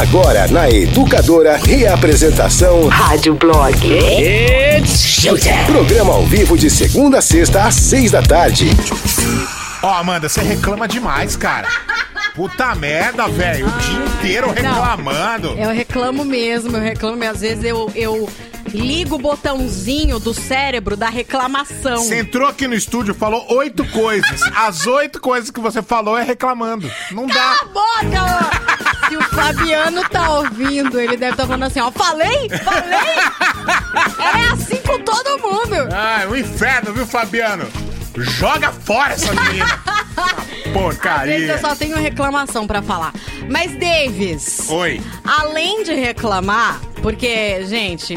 Agora na Educadora, reapresentação Rádio Blog. It's showtime. Programa ao vivo de segunda a sexta às seis da tarde. Ó, Amanda, você reclama demais, cara. Puta merda, velho. O dia inteiro reclamando. Eu reclamo mesmo, eu reclamo mesmo. Às vezes eu, eu ligo o botãozinho do cérebro da reclamação. Você entrou aqui no estúdio, falou oito coisas. As oito coisas que você falou é reclamando. Não Cala dá. a boca! Se o Fabiano tá ouvindo, ele deve estar falando assim, ó, falei, falei! É assim com todo mundo! Ai, o inferno, viu, Fabiano? Joga fora essa menina. Às vezes Porcaria. eu só tenho reclamação pra falar. Mas, Davis, Oi. além de reclamar, porque, gente,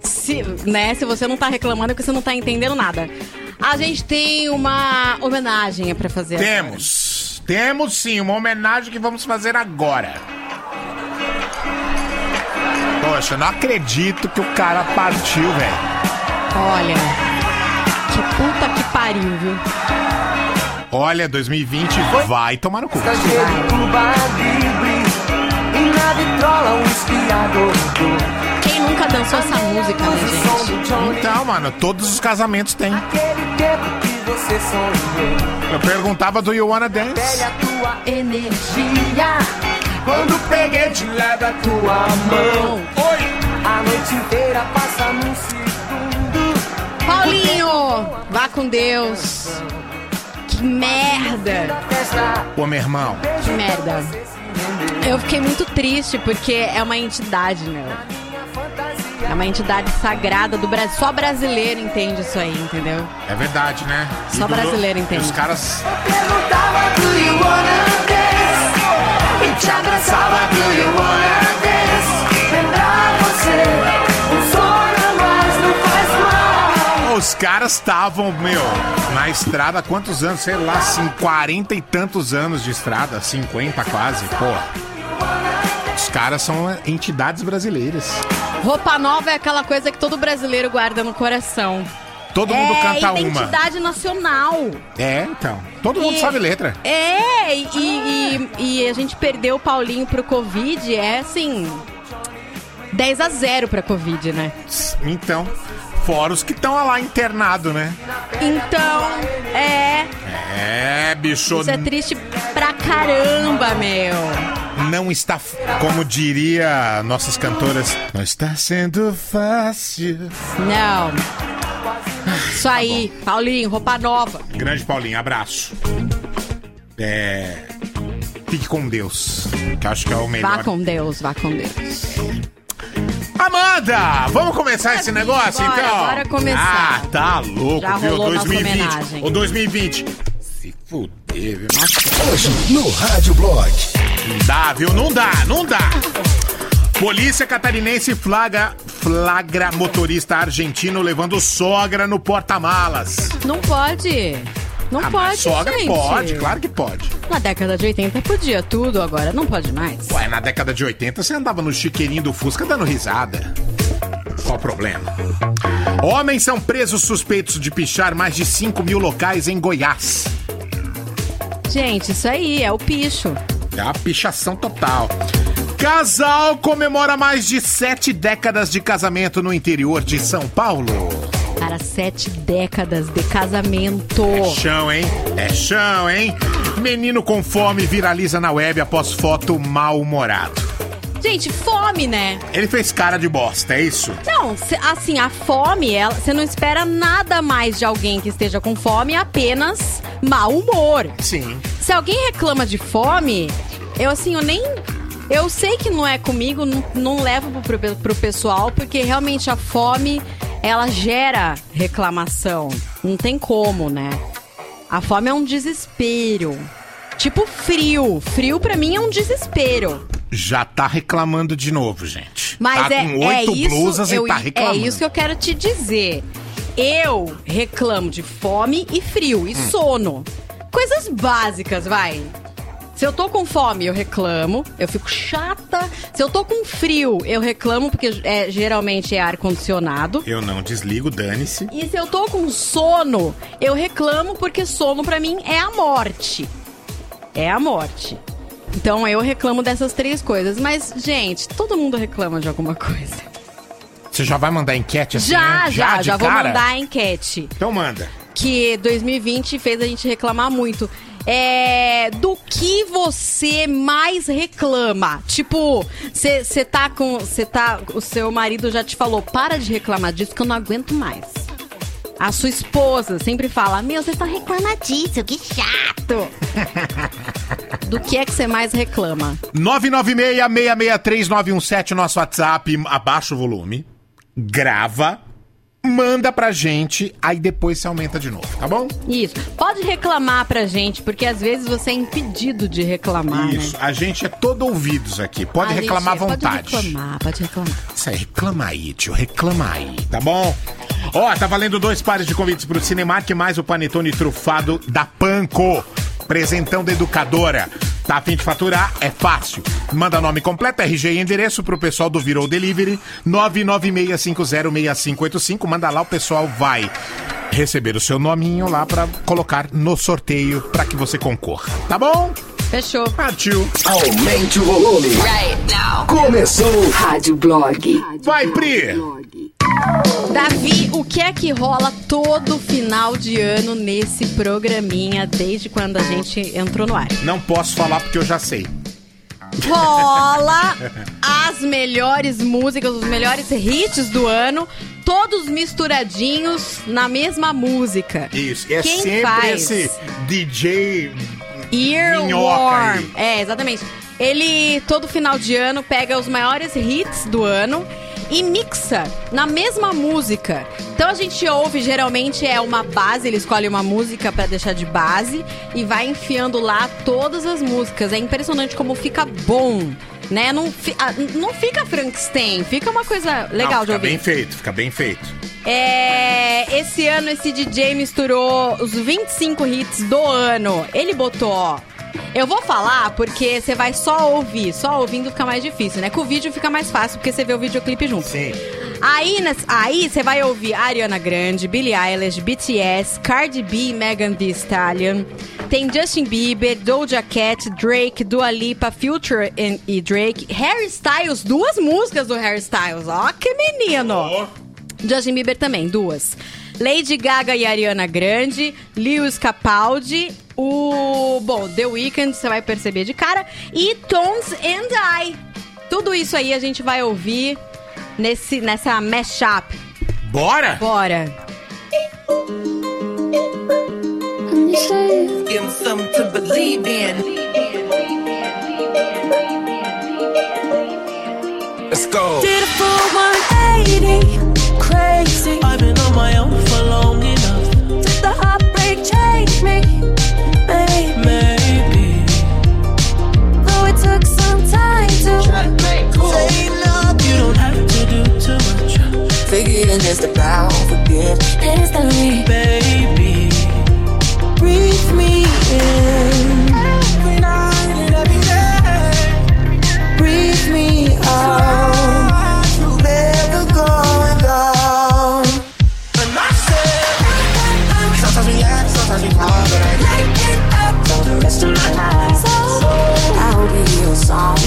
se, né, se você não tá reclamando é porque você não tá entendendo nada. A gente tem uma homenagem pra fazer. agora. Temos. Sim, uma homenagem que vamos fazer agora. Poxa, não acredito que o cara partiu, velho. Olha, que puta que pariu, viu? Olha, 2020 vai tomar no cu. Quem nunca dançou essa música, né, gente? Então, mano, todos os casamentos têm. Eu perguntava do You Wanna Dance. Energia. Quando peguei a tua mão. Oi! A noite inteira passa num segundo. Paulinho, vá com Deus. Que merda. Ô, meu irmão. Que merda. Eu fiquei muito triste porque é uma entidade, meu. É uma entidade sagrada do Brasil. Só brasileiro entende isso aí, entendeu? É verdade, né? Só E do- brasileiro entende. Os caras. Perguntava do you wanna dance? E te abraçava do you wanna dance? Lembrar você, um sonho mas não faz mal. Os caras estavam, meu, na estrada há quantos anos? Sei lá, assim, 40 e tantos anos de estrada, 50 quase, pô. Os caras são entidades brasileiras. Roupa nova é aquela coisa que todo brasileiro guarda no coração. Todo mundo é canta uma. identidade nacional. É, então. Todo mundo E- sabe letra. É, e, e- e a gente perdeu o Paulinho pro Covid, é assim. 10 a 0 pra Covid, né? Então, fora os que estão lá internado, né? Então, é. É, bicho, Isso é triste pra caramba, meu. não está, como diria nossas cantoras, não está sendo fácil. Não. Isso aí, Paulinho, roupa nova. Grande Paulinho, abraço. É. Fique com Deus, que acho que é o melhor. Vá com Deus, vá com Deus. Amanda, vamos começar esse negócio Bora, então? bora começar. Ah, tá louco, Já viu? rolou nossa 2020. homenagem. O 2020. Se fuder, viu? Hoje no Rádio Blog. Não dá, viu? Não dá, não dá. Polícia catarinense flagra, flagra motorista argentino levando sogra no porta-malas. Não pode. Não Ah, pode, sogra gente. pode, claro que pode. Na década de 80 podia tudo, agora não pode mais. Ué, na década de 80 você andava no chiqueirinho do Fusca dando risada. Qual o problema? Homens são presos suspeitos de pichar mais de 5 mil locais em Goiás. Gente, isso aí é o picho. É uma pichação total. Casal comemora mais de sete décadas de casamento no interior de São Paulo. Para sete décadas de casamento. Chão, hein? É chão, hein? Menino com fome viraliza na web após foto mal-humorado. Gente, fome, né? Ele fez cara de bosta, é isso? Não, assim, a fome, ela- você não espera nada mais de alguém que esteja com fome, apenas mau humor. Sim. Se alguém reclama de fome, eu assim, eu nem. Eu sei que não é comigo, não, não levo pro, pro pessoal, porque realmente a fome, ela gera reclamação. Não tem como, né? A fome é um desespero. Tipo frio. Frio pra mim é um desespero. Já tá reclamando de novo, gente. Mas tá é, com é oito isso, blusas eu- e tá reclamando. É isso que eu quero te dizer. Eu reclamo de fome e frio e Hum. sono. Coisas básicas, vai. Se eu tô com fome, eu reclamo, eu fico chata. Se eu tô com frio, eu reclamo, porque é, geralmente é ar-condicionado. Eu não desligo, dane-se. E se eu tô com sono, eu reclamo, porque sono pra mim é a morte. É a morte. Então eu reclamo dessas três coisas. Mas, gente, todo mundo reclama de alguma coisa. Você já vai mandar enquete assim? Já, né? já, de já vou mandar a enquete. Então manda. que 2020 fez a gente reclamar muito. É, do que você mais reclama? Tipo, você tá com. Você tá. O seu marido já te falou, para de reclamar disso que eu não aguento mais. A sua esposa sempre fala, meu, você só reclama disso, que chato. do que é que você mais reclama? 996-663-917, nosso WhatsApp. Abaixa o volume. Grava. Manda pra gente. Aí depois você aumenta de novo, tá bom? Isso. Pode reclamar pra gente, porque às vezes você é impedido de reclamar, Isso. né? A gente é todo ouvidos aqui. Pode A reclamar à gente- vontade. Pode reclamar, pode reclamar. Isso aí, reclama aí, tio. Reclama aí, tá bom? Ó, tá valendo dois pares de convites pro Cinemark, mais o panetone trufado da Panco. Presentão da educadora. Tá a fim de faturar? É fácil. Manda nome completo, RG e endereço pro pessoal do Virou Delivery, 996506585. Manda lá, o pessoal vai receber o seu nominho lá pra colocar no sorteio pra que você concorra. Tá bom? Fechou. Partiu. Aumente o volume. Começou. Rádio Blog. Vai, Pri! Davi, o que é que rola todo final de ano nesse programinha, desde quando a gente entrou no ar? Não posso falar porque eu já sei. Rola as melhores músicas, os melhores hits do ano, todos misturadinhos na mesma música. Isso, é Quem sempre faz? esse DJ Earworm. É, exatamente. Ele, todo final de ano, pega os maiores hits do ano e mixa na mesma música. Então a gente ouve, geralmente é uma base, ele escolhe uma música pra deixar de base e vai enfiando lá todas as músicas. É impressionante como fica bom, né? Não, fi- ah, não fica Frankenstein, fica uma coisa legal Não, de fica ouvir. bem feito, fica bem feito. É, esse ano esse DJ misturou os 25 hits do ano. Ele botou, ó. Eu vou falar porque você vai só ouvir, só ouvindo fica mais difícil, né? Com o vídeo fica mais fácil porque você vê o videoclipe junto. Sim. Aí, aí você vai ouvir Ariana Grande, Billie Eilish, BTS, Cardi B, Megan Thee Stallion. Tem Justin Bieber, Doja Cat, Drake, Dua Lipa, Future e- Drake. Harry Styles, duas músicas do Harry Styles. Ó, que menino! Justin Bieber também, duas. Lady Gaga e Ariana Grande, Lewis Capaldi, o. Bom, The Weeknd, você vai perceber de cara, e Tones and I. Tudo isso aí a gente vai ouvir nesse, nessa mashup. Bora? Bora! Give them something to believe in. Let's go. Did a full 180, crazy. I've been on my own for long enough. Did the heartbreak change me? Maybe. Maybe. Though it took some time to Say love, you don't have to do too much. Forgetting just about forget. instantly. Baby, breathe me in. Song.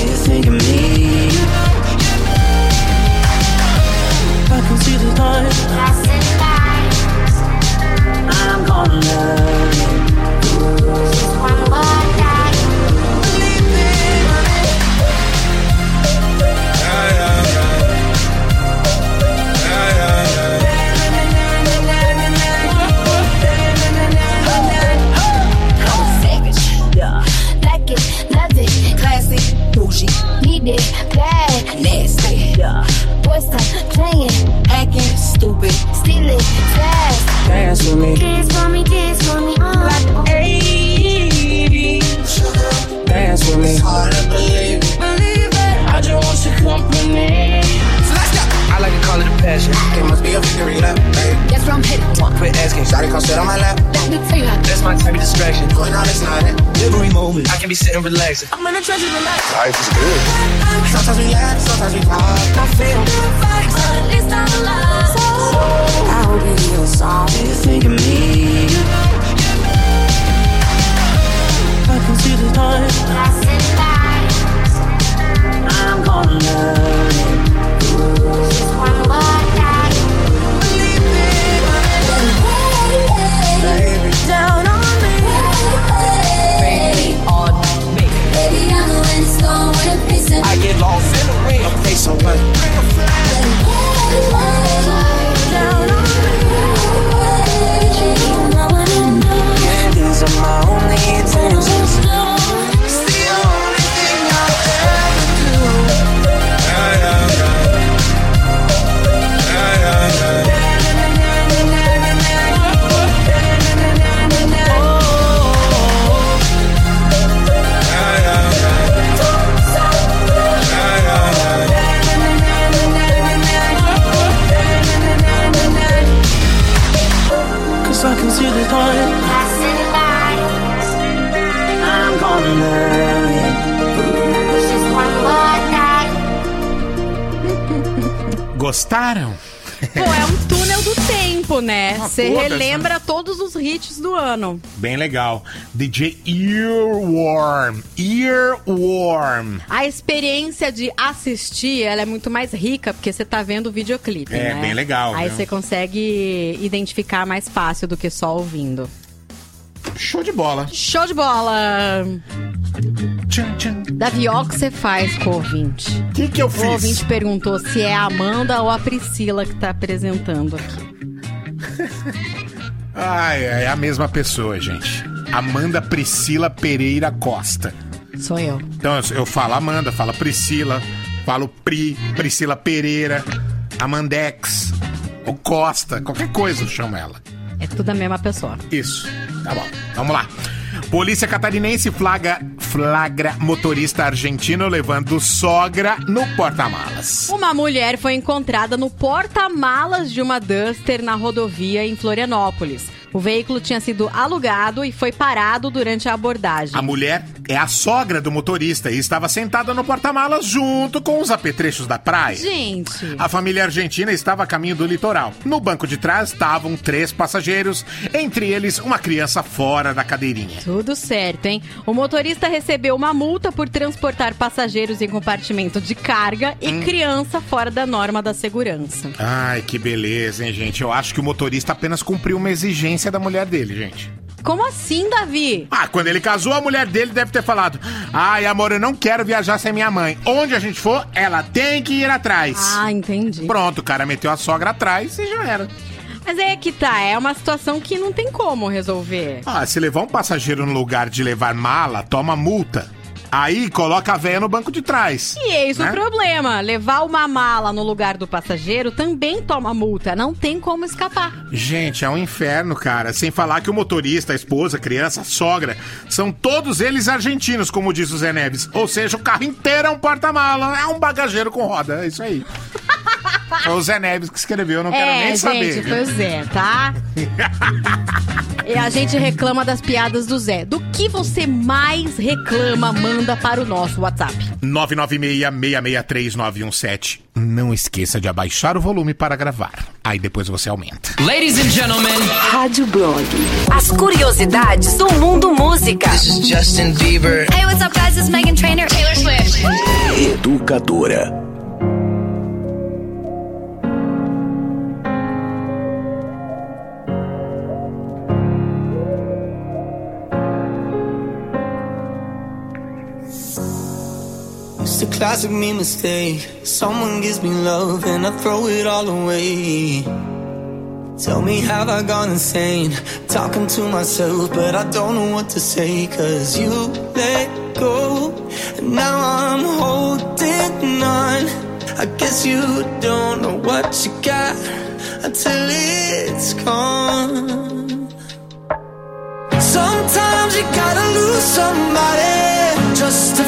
the treasure tonight. Life is good. Sometimes we laugh, sometimes we cry. I feel good vibes, but at least I'm alive. So, I'll be hear song. Do you think of me? You know, you know. I can see the light. Passing by. I'm gonna love it. Just one more night. Believe me, baby. Baby, down. Lost in the wind. Okay, so what? Gostaram? Pô, é um túnel do tempo, né? Ah, Você foda-se, relembra todos os hits do ano. Bem legal. DJ Earworm. Earworm. A experiência de assistir, ela é muito mais rica, porque você tá vendo o videoclipe, É, né? bem legal, Aí viu? você consegue identificar mais fácil do que só ouvindo. Show de bola. Show de bola! Tchan, tchan. Davi, ó o que você faz com o ouvinte. O que, que eu O fiz? ouvinte perguntou se é a Amanda ou a Priscila que tá apresentando aqui. Ai, é a mesma pessoa, gente. Amanda Priscila Pereira Costa. Sou eu. Então eu, eu falo Amanda, falo Priscila, falo Pri, Priscila Pereira, Amandex, ou Costa, qualquer coisa eu chamo ela. É tudo a mesma pessoa. Isso. Tá bom. Vamos lá. Polícia catarinense flagra, flagra motorista argentino levando sogra no porta-malas. Uma mulher foi encontrada no porta-malas de uma Duster na rodovia em Florianópolis. O veículo tinha sido alugado e foi parado durante a abordagem. A mulher é a sogra do motorista e estava sentada no porta-malas junto com os apetrechos da praia. Gente, A família argentina estava a caminho do litoral. No banco de trás estavam três passageiros, entre eles uma criança fora da cadeirinha. tudo certo, hein? O motorista recebeu uma multa por transportar passageiros em compartimento de carga e criança fora da norma da segurança. Ai, que beleza, hein, gente? Eu acho que o motorista apenas cumpriu uma exigência da mulher dele, gente. Como assim, Davi? Ah, quando ele casou, a mulher dele deve ter falado: Ai, amor, eu não quero viajar sem minha mãe. Onde a gente for, ela tem que ir atrás. Ah, entendi. Pronto, o cara meteu a sogra atrás e já era. Mas é que tá, é uma situação que não tem como resolver. Ah, se levar um passageiro no lugar de levar mala, toma multa. Aí coloca a véia no banco de trás. E eis né? o problema: levar uma mala no lugar do passageiro também toma multa, não tem como escapar. Gente, é um inferno, cara. Sem falar que o motorista, a esposa, a criança, a sogra, são todos eles argentinos, como diz o Zé Neves. Ou seja, o carro inteiro é um porta-mala, é um bagageiro com roda, é isso aí. Foi o Zé Neves que escreveu, eu não quero é, nem gente, saber. foi o Zé, tá? e a gente reclama das piadas do Zé. Do que você mais reclama, manda para o nosso WhatsApp. 996-663-917. Não esqueça de abaixar o volume para gravar. Aí depois você aumenta. Ladies and gentlemen, Rádio Blog. As curiosidades do mundo música. this is Justin Bieber. Hey, what's up, guys? It's Megan Trainor. Taylor Swift. Educadora. A classic me mistake. Someone gives me love and I throw it all away. Tell me, have I gone insane? Talking to myself, but I don't know what to say. Cause you let go, and now I'm holding on. I guess you don't know what you got until it's gone. Sometimes you gotta lose somebody just to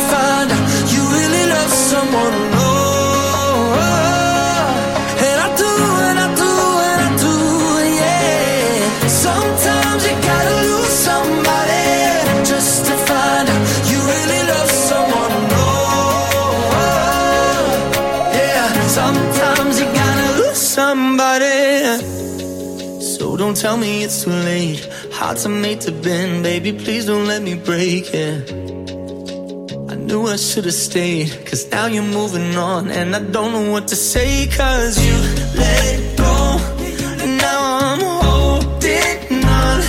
tell me it's too late. Hearts are made to bend, baby. Please don't let me break it. I knew I should have stayed, cause now you're moving on, and I don't know what to say, cause you let go. And now I'm holding on.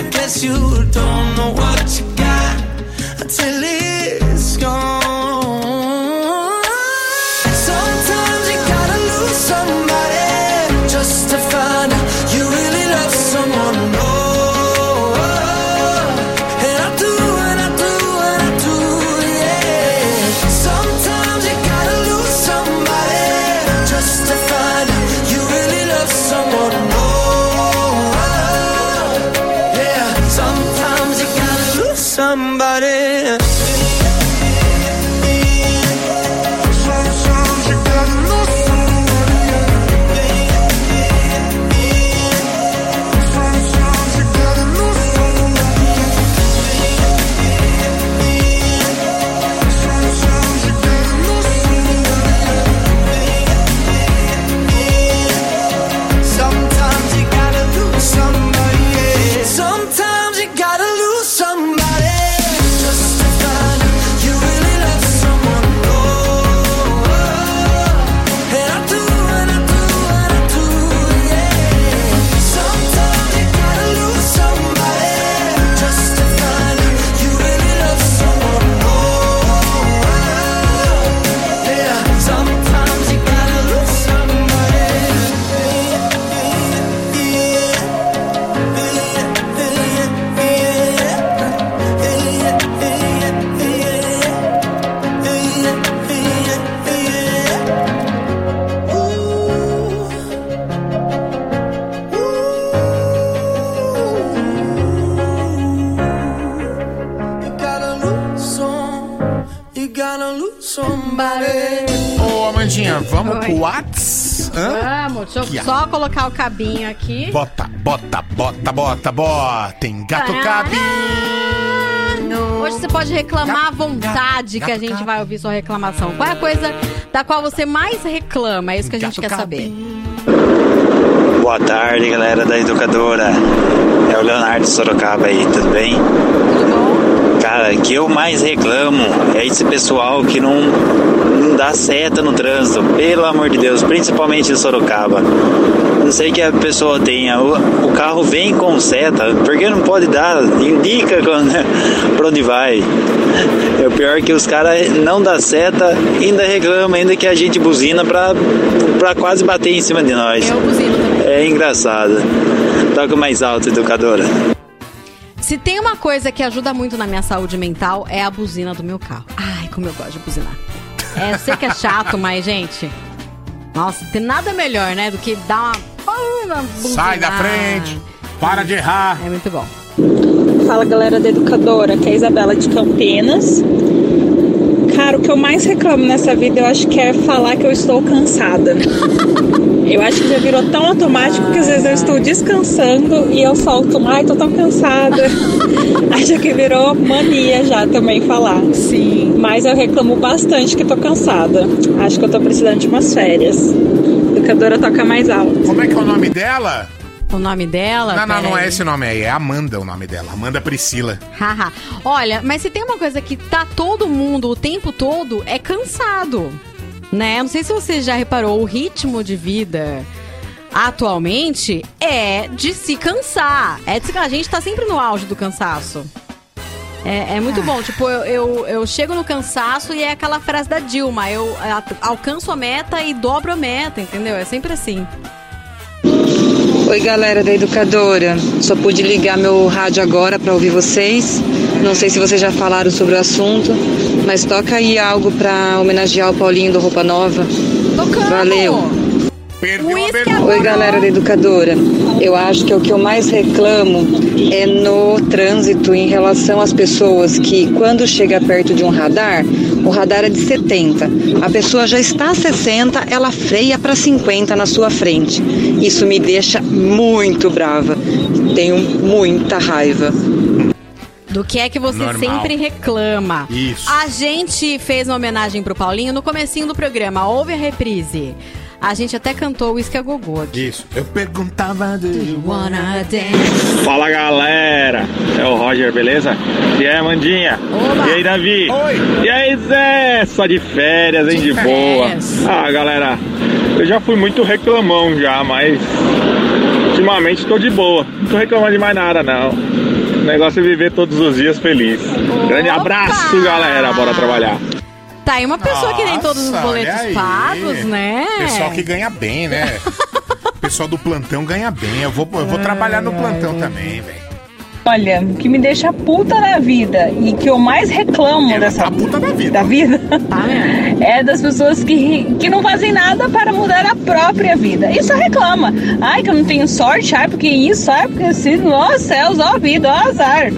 I guess you don't know what you vamos pro Whats? Hã? Vamos, deixa eu só colocar o cabinho aqui. Bota, bota, bota, bota, bota. Tem gato cabinho. Hoje você pode reclamar à vontade que a gente vai ouvir sua reclamação. Qual é a coisa da qual você mais reclama? É isso que a gente Gato quer saber. Boa tarde, galera da Educadora. É o Leonardo Sorocaba aí, tudo bem? Tudo bom? Cara, o que eu mais reclamo é esse pessoal que não, não dá seta no trânsito, pelo amor de Deus, principalmente em Sorocaba. Não sei que a pessoa tenha, o, o carro vem com seta, por que não pode dar? Indica quando, pra onde vai. É o pior que os caras não dá seta, ainda reclamam, ainda que a gente buzina pra, pra quase bater em cima de nós. Eu buzino também. É engraçado. Toca mais alto, educadora. Se tem uma coisa que ajuda muito na minha saúde mental, é a buzina do meu carro. Ai, como eu gosto de buzinar. É, sei que é chato, mas, gente. Nossa, tem nada melhor, né? Do que dar uma. Sai da frente. Para de errar. É muito bom. Fala galera da Educadora, que é a Isabela de Campinas. Cara, o que eu mais reclamo nessa vida eu acho que é falar que eu estou cansada. Eu acho que já virou tão automático que às vezes eu estou descansando e eu solto, ai, tô tão cansada. Acho que virou mania já também falar. Sim. Mas eu reclamo bastante que tô cansada. Acho que eu tô precisando de umas férias. Educadora toca mais alto. Como é que é o nome dela? O nome dela. Não, não, não é esse nome aí. É Amanda o nome dela. Amanda Priscila. Haha. Olha, mas se tem uma coisa que tá todo mundo o tempo todo, é cansado. Né? Não sei se você já reparou, o ritmo de vida atualmente é de se cansar. É de se, a gente tá sempre no auge do cansaço. É, é muito bom. Tipo, eu, eu, eu chego no cansaço e é aquela frase da Dilma. Eu alcanço a meta e dobro a meta, entendeu? É sempre assim. Oi, galera da Educadora. Só pude ligar meu rádio agora para ouvir vocês. Não sei se vocês já falaram sobre o assunto, mas toca aí algo para homenagear o Paulinho do Roupa Nova. Tocando! Valeu. Perdeu a. Oi, galera da Educadora. Eu acho que o que eu mais reclamo é no trânsito em relação às pessoas que, quando chega perto de um radar, o radar é de 70. A pessoa já está a 60, ela freia para 50 na sua frente. Isso me deixa muito brava. Tenho muita raiva. Do que é que você Normal. sempre reclama. Isso. A gente fez uma homenagem pro Paulinho no comecinho do programa. Houve a reprise. A gente até cantou o Isca Gogô aqui. Isso. Eu perguntava do you Wanna dance? Fala galera, é o Roger, beleza? E aí, Mandinha? E aí, Davi? E aí, Zé? Só de férias, hein? De, boa. Ah, galera, eu já fui muito reclamão já, mas ultimamente tô de boa. Não tô reclamando de mais nada, não. O negócio é viver todos os dias feliz. Grande abraço, galera. Bora trabalhar. Tá aí uma pessoa que tem todos os Nossa, boletos pagos, né? Pessoal que ganha bem, né? Pessoal do plantão ganha bem. Eu vou, eu vou trabalhar no plantão também, velho. Olha, o que me deixa puta na vida e que eu mais reclamo dessa puta da vida, da vida é das pessoas que, que não fazem nada para mudar a própria vida. E só reclama. Ai, que eu não tenho sorte, ai, porque isso, ai, porque assim, ó céus, ó vida, ó azar.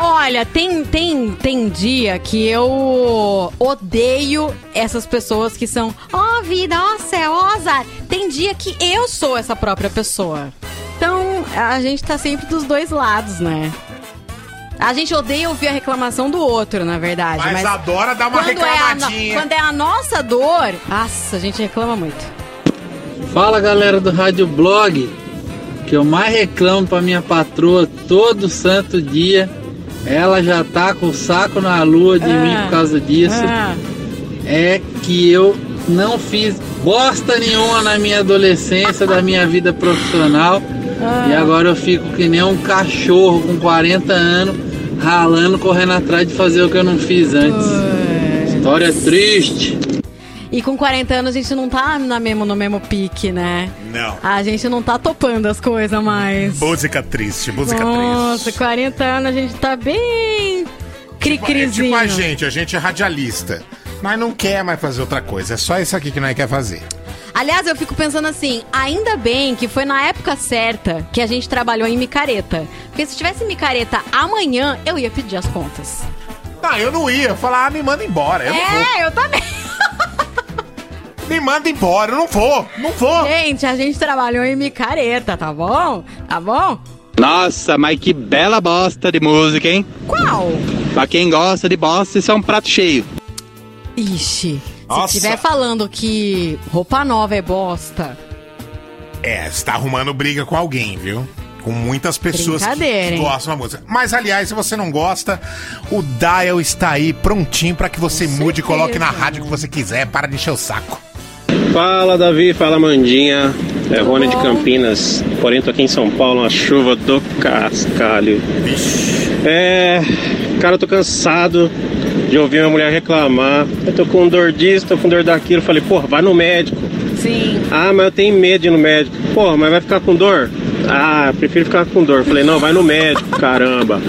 Olha, tem, tem, tem dia que eu odeio essas pessoas que são ó vida, ó céu, ó azar. Tem dia que eu sou essa própria pessoa. Então, a gente tá sempre dos dois lados, né? A gente odeia ouvir a reclamação do outro, na verdade. Mas adora dar uma quando é, no- reclamadinha. quando é a nossa dor, nossa, a gente reclama muito. Fala galera do Rádio Blog, que eu mais reclamo pra minha patroa todo santo dia. Ela já tá com o saco na lua de mim por causa disso. Ah. É que eu não fiz bosta nenhuma na minha adolescência, da minha vida profissional. E agora eu fico que nem um cachorro com 40 anos, ralando, correndo atrás de fazer o que eu não fiz antes. História triste. E com 40 anos a gente não tá na mesmo, no mesmo pique, né? Não. A gente não tá topando as coisas mais. Música triste, música Nossa, triste. 40 anos a gente tá bem. É Cri-crizinho. tipo a gente, a gente é radialista. Mas não quer mais fazer outra coisa. É só isso aqui que nós quer fazer. Aliás, eu fico pensando assim, ainda bem que foi na época certa que a gente trabalhou em micareta. Porque se tivesse micareta amanhã, eu ia pedir as contas. Ah, eu não ia. Falar, ah, me manda embora. Eu é, eu também. Me manda embora, eu não vou. Não vou. Gente, a gente trabalhou em micareta, tá bom? Tá bom? Nossa, mas que bela bosta de música, hein? Qual? Pra quem gosta de bosta, isso é um prato cheio. Ixi, Nossa. se estiver falando que roupa nova é bosta, É, você tá arrumando briga com alguém, viu? Com muitas pessoas que, que gostam da música. Mas, aliás, se você não gosta, o Dial está aí prontinho pra que você mude e coloque na rádio que você quiser. Para de encher o saco. Fala Davi, fala Mandinha, é Rony de Campinas, porém tô aqui em São Paulo, uma chuva do cascalho. É, cara, eu tô cansado de ouvir minha mulher reclamar, eu tô com dor disso, tô com dor daquilo, falei, porra, vai no médico. Sim. Ah, mas eu tenho medo de ir no médico. Porra, mas vai ficar com dor? Ah, prefiro ficar com dor. Falei, não, vai no médico, caramba.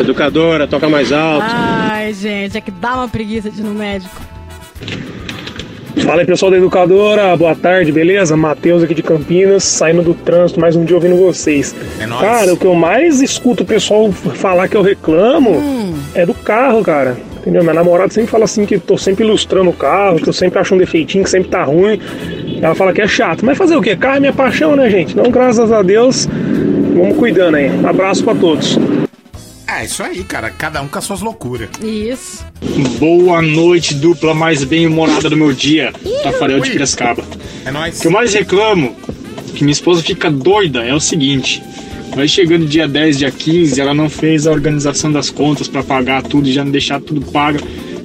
Educadora, toca mais alto. Ai, gente, é que dá uma preguiça de ir no médico. Fala aí pessoal da Educadora, boa tarde, beleza? Matheus aqui de Campinas, saindo do trânsito, mais um dia ouvindo vocês. É nóis. Cara, o que eu mais escuto o pessoal falar que eu reclamo é do carro, cara. Entendeu? Minha namorada sempre fala assim que tô sempre ilustrando o carro, que eu sempre acho um defeitinho, que sempre tá ruim. Ela fala que é chato. Mas fazer o quê? Carro é minha paixão, né, gente? Então, graças a Deus, vamos cuidando aí. Abraço pra todos. É, isso aí, cara. Cada um com as suas loucuras. Isso. Boa noite, dupla mais bem-humorada do meu dia. Tafarel de. Piracicaba. É nóis. O que eu mais reclamo, que minha esposa fica doida, é o seguinte. Vai chegando dia 10, dia 15, ela não fez a organização das contas pra pagar tudo e já não deixar tudo pago.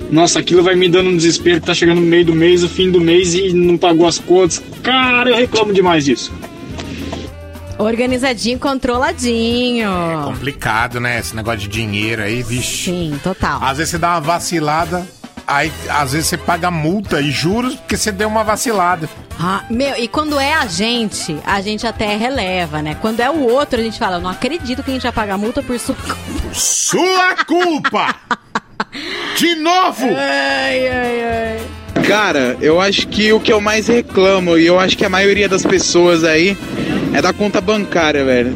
Nossa, aquilo vai me dando um desespero, tá chegando no meio do mês, o fim do mês e não pagou as contas. Cara, eu reclamo demais disso. Organizadinho, controladinho. É complicado, né? Esse negócio de dinheiro aí, vixe. Sim, total. Às vezes você dá uma vacilada, aí às vezes você paga multa e juros porque você deu uma vacilada. Ah, meu, e quando é a gente, a gente até releva, né? Quando é o outro, a gente fala, eu não acredito que a gente vai pagar multa por sua culpa. Sua culpa! De novo! Ai, ai, ai. Cara, eu acho que o que eu mais reclamo, e eu acho que a maioria das pessoas aí, é da conta bancária, velho.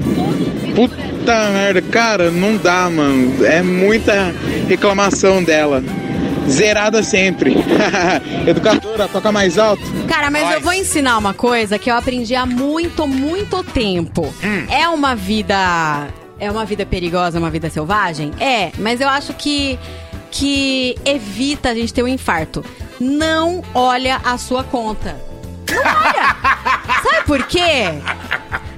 Puta merda, cara, não dá, mano. É muita reclamação dela. Zerada sempre. Educadora, toca mais alto. Cara, mas eu vou ensinar uma coisa que eu aprendi há muito, muito tempo. É uma vida. É uma vida perigosa, uma vida selvagem? É, mas eu acho que. que evita a gente ter um infarto. não olha a sua conta. Não olha. Sabe por quê?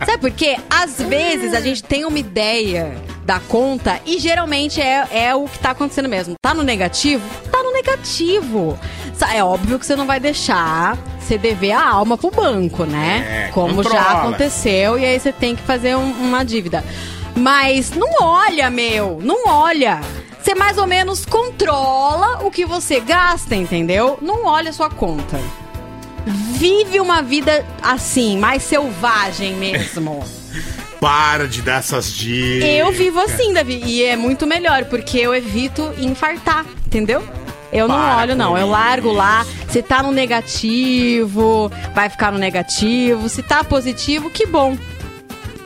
Sabe por quê? Às vezes a gente tem uma ideia da conta e geralmente é, é o que tá acontecendo mesmo. Tá no negativo? Tá no negativo. É óbvio que você não vai deixar você dever a alma pro banco, né? É, Como já controla. aconteceu e aí você tem que fazer um- uma dívida. Mas não olha, meu, não olha. Você mais ou menos controla o que você gasta, entendeu? Não olha a sua conta. Vive uma vida assim, mais selvagem mesmo. Para de dar essas dicas. Eu vivo assim, Davi, e é muito melhor, porque eu evito infartar, entendeu? Eu não Para olho, não. Eu largo lá. Se tá no negativo, vai ficar no negativo. Se tá positivo, que bom.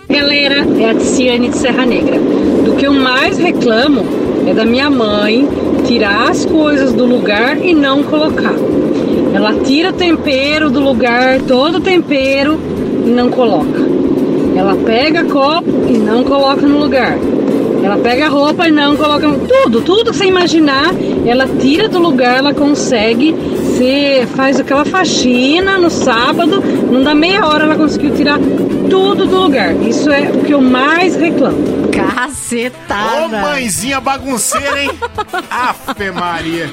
Galera, é a Tiziane de Serra Negra. Do que eu mais reclamo é da minha mãe tirar as coisas do lugar e não colocar. Ela tira tempero do lugar, todo tempero, e não coloca. Ela pega copo e não coloca no lugar. Ela pega roupa e não coloca. Tudo, tudo que você imaginar, ela tira do lugar, ela consegue. Você faz aquela faxina no sábado, não dá meia hora ela conseguiu tirar tudo do lugar. Isso é o que eu mais reclamo. Cacetada! Ô, mãezinha bagunceira, hein? Afe Maria.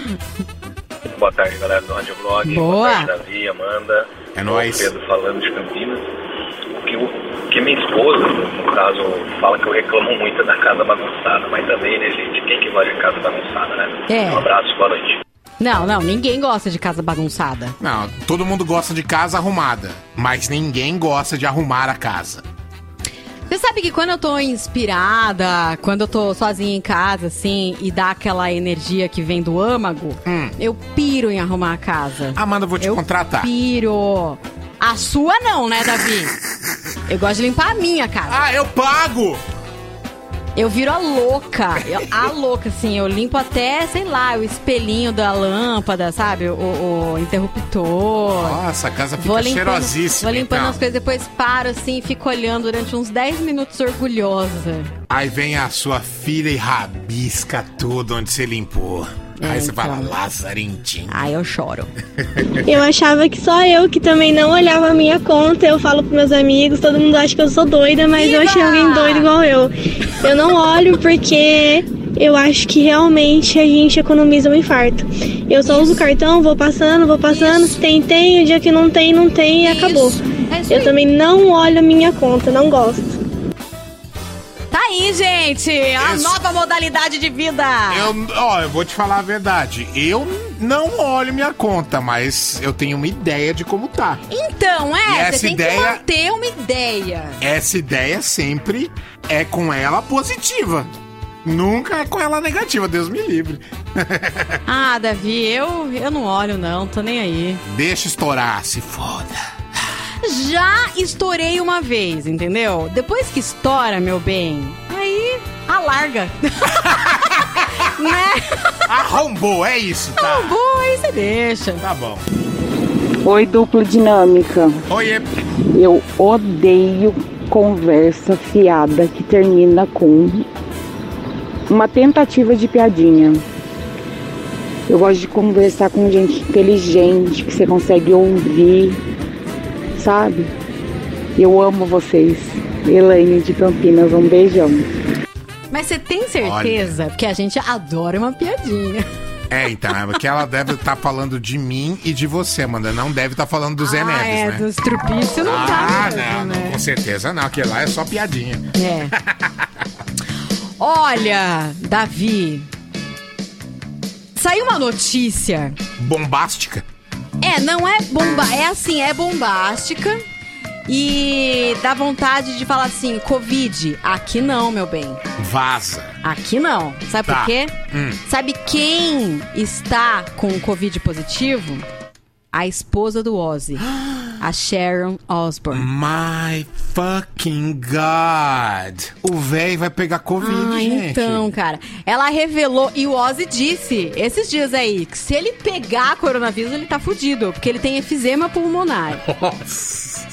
Boa tarde, galera do Rádio Vlog. Boa. tarde, Davi, Amanda. É nóis. Pedro falando de Campinas. O que, o que minha esposa, no caso, fala que eu reclamo muito é da casa bagunçada, mas também, né, gente? Quem que gosta de casa bagunçada, né? É. Um abraço, boa noite. Não, não, ninguém gosta de casa bagunçada. Não, todo mundo gosta de casa arrumada, mas ninguém gosta de arrumar a casa. Você sabe que quando eu tô inspirada, quando eu tô sozinha em casa, assim, e dá aquela energia que vem do âmago, eu piro em arrumar a casa. Amanda, vou te contratar. Piro. A sua não, né, Davi? Eu gosto de limpar a minha casa. Ah, eu pago! Eu viro a louca. Eu- a louca, assim. Eu limpo até, sei lá, o espelhinho da lâmpada, sabe? O, o interruptor. Nossa, a casa fica Vou limpando, cheirosíssima. vou limpando então. as coisas, depois paro assim e fico olhando durante uns 10 minutos orgulhosa. Aí vem a sua filha e rabisca tudo onde você limpou. É, Aí você fala, então. Lazarentinho. Aí eu choro. Eu achava que só eu que também não olhava a minha conta. Eu falo pros meus amigos, todo mundo acha que eu sou doida, mas eu achei alguém doido igual eu. Eu não olho porque eu acho que realmente a gente economiza um infarto. Eu só uso o cartão, vou passando, vou passando. Se tem, tem. O dia que não tem, não tem e acabou. Eu também não olho a minha conta, não gosto. Tá aí, gente! A Isso. nova modalidade de vida! Eu, ó, eu vou te falar a verdade. Eu não olho minha conta, mas eu tenho uma ideia de como tá. Então, E é, essa você tem ideia- que manter uma ideia. Essa ideia sempre é com ela positiva. Nunca é com ela negativa, Deus me livre. Ah, Davi, eu, eu não olho não, tô nem aí. Deixa estourar, se foda. Já estourei uma vez, entendeu? Depois que estoura, meu bem, aí alarga. né? Arrombou, é isso, tá? Arrombou, aí você deixa. Tá bom. Oi, duplo dinâmica. Oi. Eu odeio conversa fiada que termina com uma tentativa de piadinha. Eu gosto de conversar com gente inteligente, que você consegue ouvir, sabe? Eu amo vocês. Elaine de Campinas, um beijão. Mas você tem certeza? Porque a gente adora uma piadinha. É, então, é que ela deve estar falando de mim e de você, Amanda. Não deve estar falando do Zé ah, Neves, é, né? dos trupícios não ah, tá mesmo, não, né? não, com certeza não. Aquele lá é só piadinha. É. Olha, Davi. Saiu uma notícia. Bombástica. É, não é bomba, é assim, é bombástica. E dá vontade de falar assim, Covid, aqui não, meu bem. Vaza. Aqui não. Sabe Tá. por quê? Hum. Sabe quem está com Covid positivo? A esposa do Ozzy, a Sharon Osbourne. My fucking God. O velho vai pegar Covid, Ah, gente. então, cara. Ela revelou, e o Ozzy disse esses dias aí, que se ele pegar coronavírus, ele tá fudido, porque ele tem efizema pulmonar. Nossa.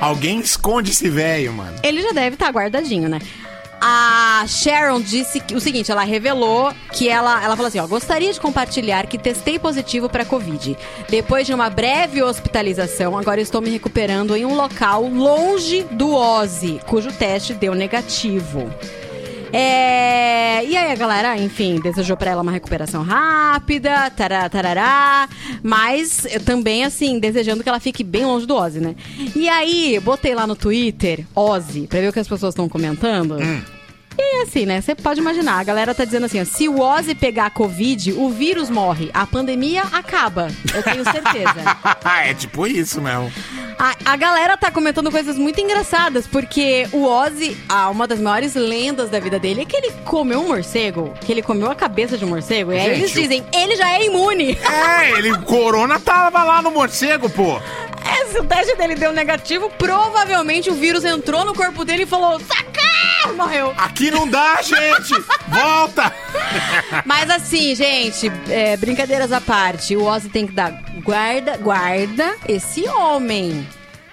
Alguém esconde esse velho, mano. Ele já deve estar guardadinho, né? A Sharon disse que- o seguinte, ela revelou que ela, ela falou assim, ó, gostaria de compartilhar que testei positivo para Covid. Depois de uma breve hospitalização, agora estou me recuperando em um local longe do Ozzy, cujo teste deu negativo. É, E aí a galera, enfim, desejou pra ela uma recuperação rápida, tará, tarará, mas também, assim, desejando que ela fique bem longe do Ozzy, né? E aí, botei lá no Twitter, Ozzy, pra ver o que as pessoas estão comentando. E aí, assim, né? Você pode imaginar, a galera tá dizendo assim, ó, se o Ozzy pegar Covid, o vírus morre, a pandemia acaba. Eu tenho certeza. é tipo isso mesmo. A, a galera tá comentando coisas muito engraçadas, porque o Ozzy, ah, uma das maiores lendas da vida dele é que ele comeu um morcego, que ele comeu a cabeça de um morcego, e aí Gente, eles dizem, ele já é imune. É, ele, corona tava lá no morcego, pô. É, se o teste dele deu negativo, provavelmente o vírus entrou no corpo dele e falou, sacar, morreu. Aqui não dá, gente! Volta! Mas assim, gente, é, brincadeiras à parte, o Ozzy tem que dar guarda, guarda esse homem.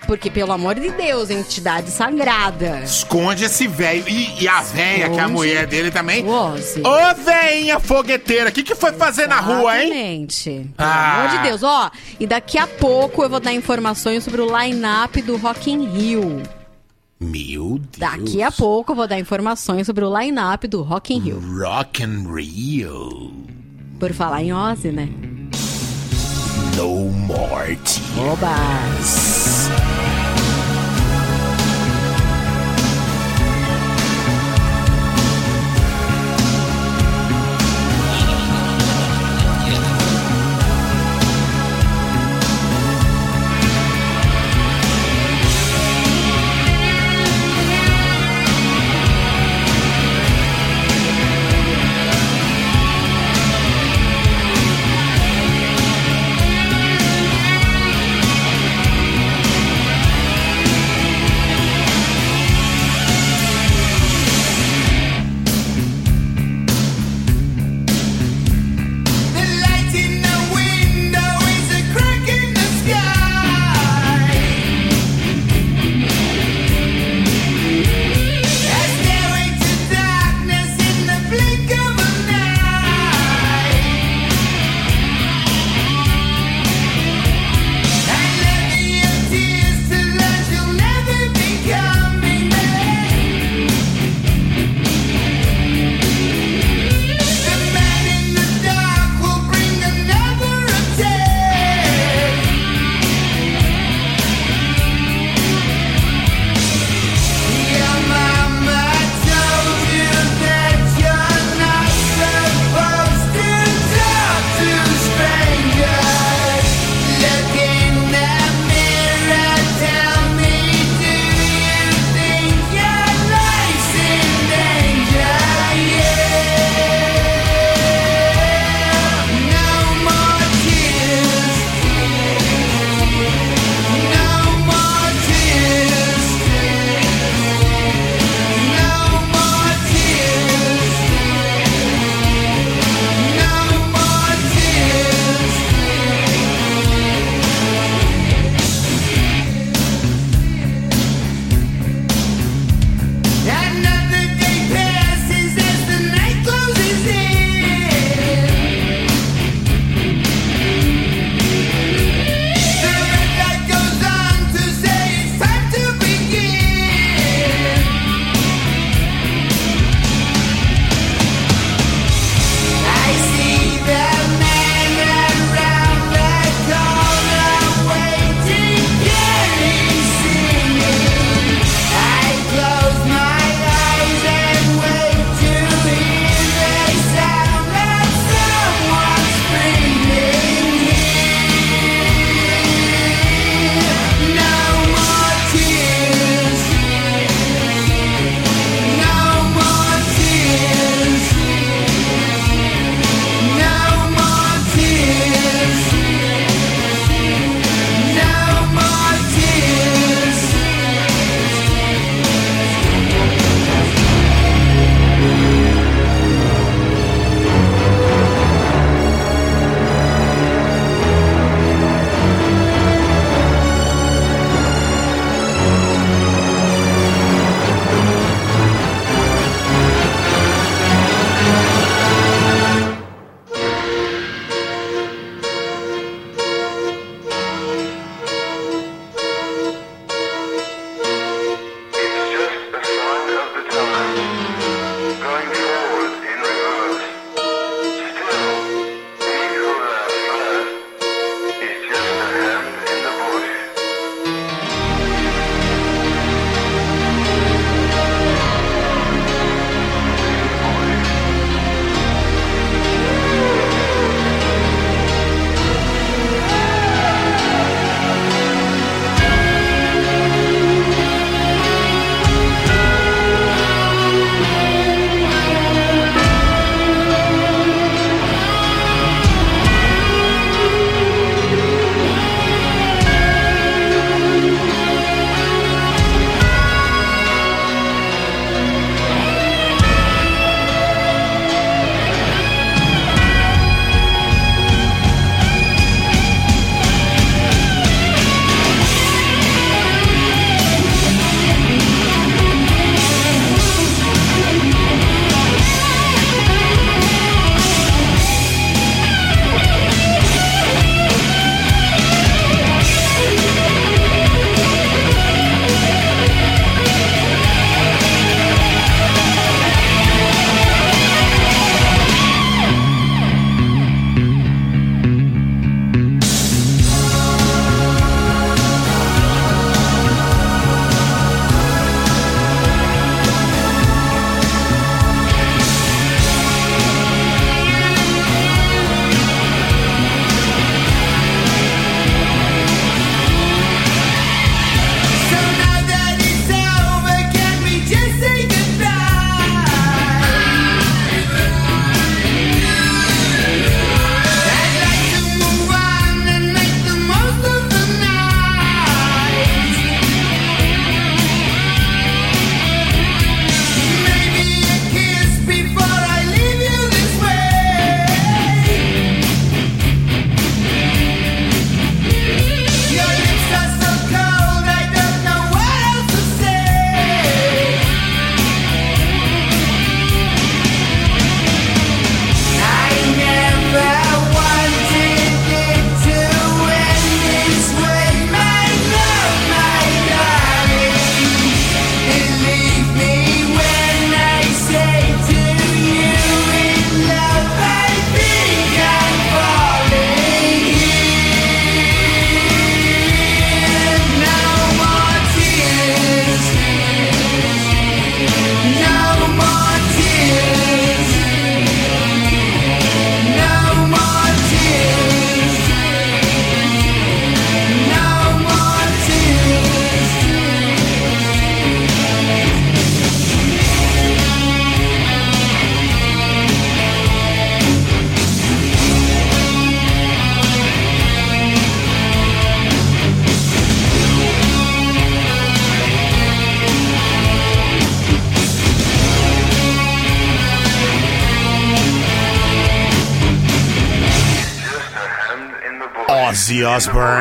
Porque, pelo amor de Deus, entidade sagrada. Esconde esse velho. E, e a véia, que é a mulher dele também. o Ozzy. Ô, veinha fogueteira, o que, que foi fazer na rua, hein? Exatamente. Pelo Ah. amor de Deus. Ó, e daqui a pouco eu vou dar informações sobre o line-up do Rock in Rio. Meu Deus. Daqui a pouco eu vou dar informações sobre o line-up do Rock in Rio. Rock and Rio. Por falar em Ozzy, né? No more tears. Obas.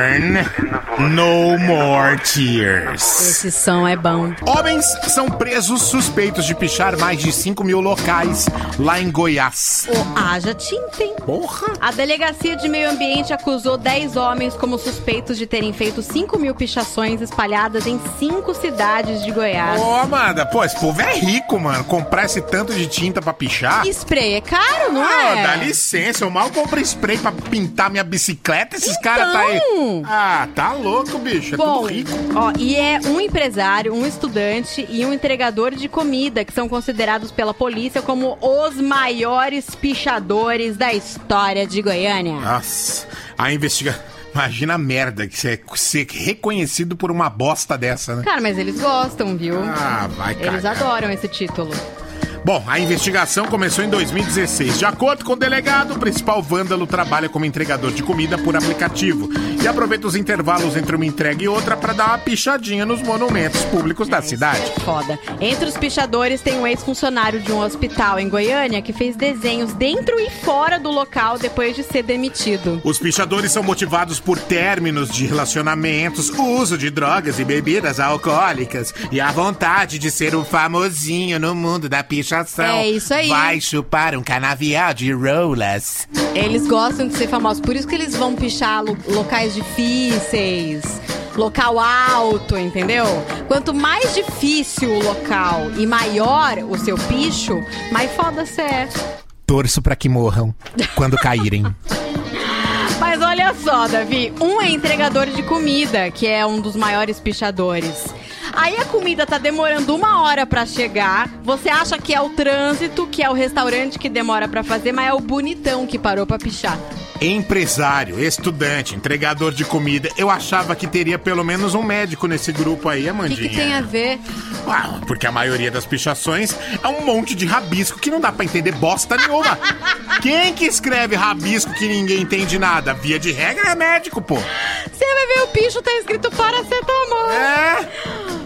Osbourne, No More Tears. Esse som é bom. Homens são presos suspeitos de pichar mais de 5 mil locais lá em Goiás. O haja tinta, hein? Porra! A Delegacia de Meio Ambiente acusou 10 homens como suspeitos de terem feito 5 mil pichações espalhadas em 5 cidades de Goiás. Ô, Amanda, pô, esse povo é rico, mano. Comprar esse tanto de tinta pra pichar. Spray é caro, não Ah, é? dá licença, eu mal compro spray pra pintar minha bicicleta, esses caras tá aí. Então. Ah, tá louco, bicho. É Bom, rico. ó, e é um empresário, um estudante e um entregador de comida que são considerados pela polícia como os maiores pichadores da história de Goiânia. Nossa, a investigação. Imagina a merda que você ser reconhecido por uma bosta dessa, né? Cara, mas eles gostam, viu? Ah, vai, cara. Eles adoram esse título. Bom, a investigação começou em 2016. De acordo com o delegado, o principal vândalo trabalha como entregador de comida por aplicativo e aproveita os intervalos entre uma entrega e outra para dar uma pichadinha nos monumentos públicos da cidade. Foda. Entre os pichadores tem um ex-funcionário de um hospital em Goiânia que fez desenhos dentro e fora do local depois de ser demitido. Os pichadores são motivados por términos de relacionamentos, uso de drogas e bebidas alcoólicas e a vontade de ser o famosinho no mundo da pichação. É isso aí. Vai chupar um canavial de rolas. Eles gostam de ser famosos, por isso que eles vão pichar lo- locais difíceis, local alto, entendeu? Quanto mais difícil o local e maior o seu picho, mais foda você é. Torço para que morram quando caírem. Mas olha só, Davi, um é entregador de comida, que é um dos maiores pichadores. Aí a comida tá demorando uma hora pra chegar. Você acha que é o trânsito, que é o restaurante que demora pra fazer, mas é o bonitão que parou pra pichar. Empresário, estudante, entregador de comida. Eu achava que teria pelo menos um médico nesse grupo aí, O Amandinha. que, que tem a ver? Ah, porque a maioria das pichações é um monte de rabisco que não dá pra entender bosta nenhuma. Quem que escreve rabisco que ninguém entende nada? Via de regra é médico, pô. Você vai ver o picho, tá escrito paracetamol. É?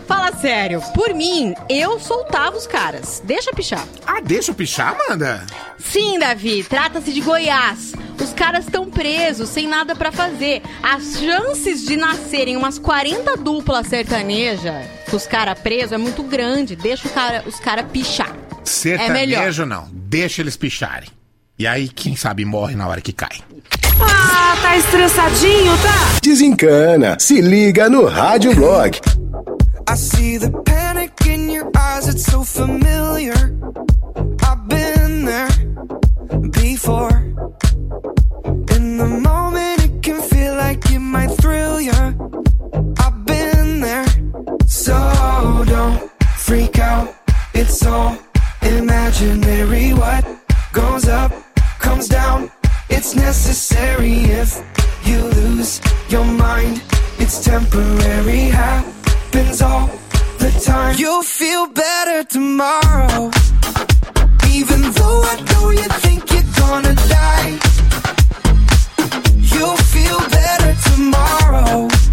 Fala sério, por mim, eu soltava os caras. Deixa pichar. Ah, deixa eu pichar, Amanda? Sim, Davi, trata-se de Goiás. Os caras estão presos, sem nada pra fazer. As chances de nascerem umas 40 duplas sertaneja com os caras presos é muito grande. Deixa o cara, os caras pichar. É melhor. Sertanejo não, deixa eles picharem. E aí, quem sabe morre na hora que cai. Ah, tá estressadinho, tá? Desencana. Se liga no Rádio Blog. I see the panic in your eyes, it's so familiar. I've been there before. In the moment, it can feel like it might thrill ya. I've been there, so don't freak out. It's all imaginary. What goes up comes down. It's necessary if you lose your mind. It's temporary, happens all the time. You'll feel better tomorrow. Even though I know you think you're gonna die. You'll feel better tomorrow.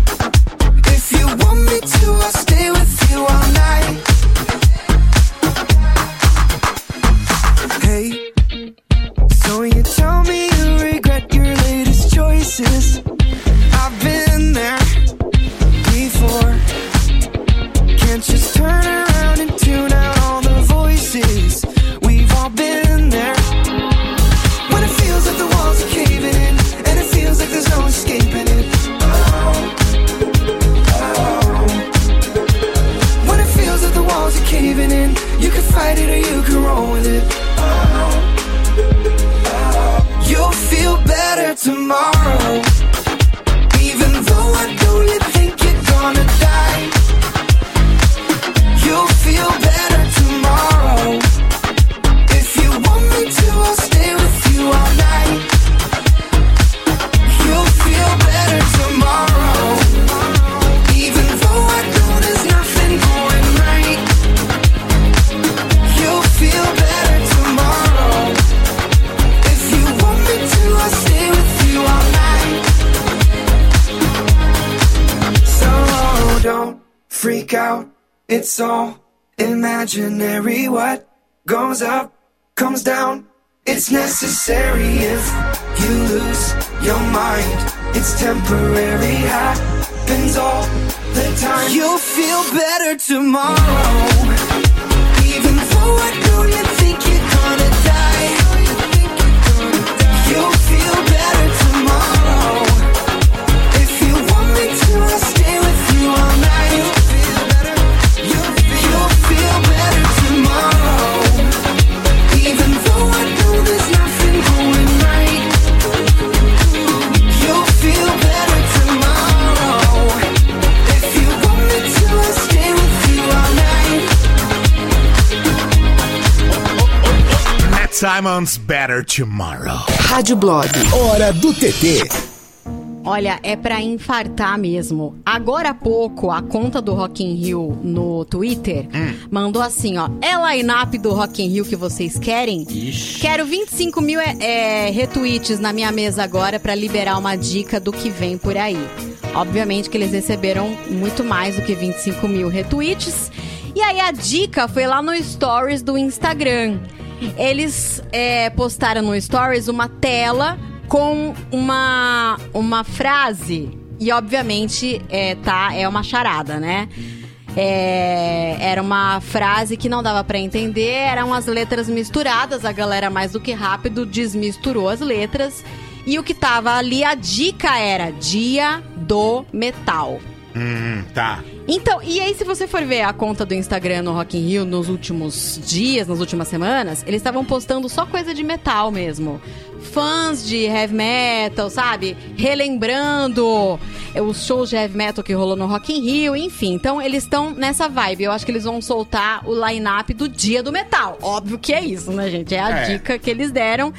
Tomorrow. Rádio Blog. Hora do TT. Olha, é pra infartar mesmo. Agora há pouco, a conta do Rock in Rio no Twitter mandou assim, ó. É line-up do Rock in Rio que vocês querem? Quero 25 mil é, é, retweets na minha mesa agora pra liberar uma dica do que vem por aí. Obviamente que eles receberam muito mais do que 25 mil retweets. E aí a dica foi lá no Stories do Instagram. Eles é, postaram no Stories uma tela com uma, uma frase. E obviamente é, tá, é uma charada, né? É, era uma frase que não dava pra entender, eram as letras misturadas. A galera, mais do que rápido, desmisturou as letras. E o que tava ali, a dica era Dia do Metal. Hum, tá. Então, e aí se você for ver a conta do Instagram no Rock in Rio nos últimos dias, nas últimas semanas, eles estavam postando só coisa de metal mesmo. Fãs de heavy metal, sabe? Relembrando os shows de heavy metal que rolou no Rock in Rio, enfim. Então, eles estão nessa vibe. Eu acho que eles vão soltar o line-up do Dia do Metal. Óbvio que é isso, né, gente? É a É. dica que eles deram.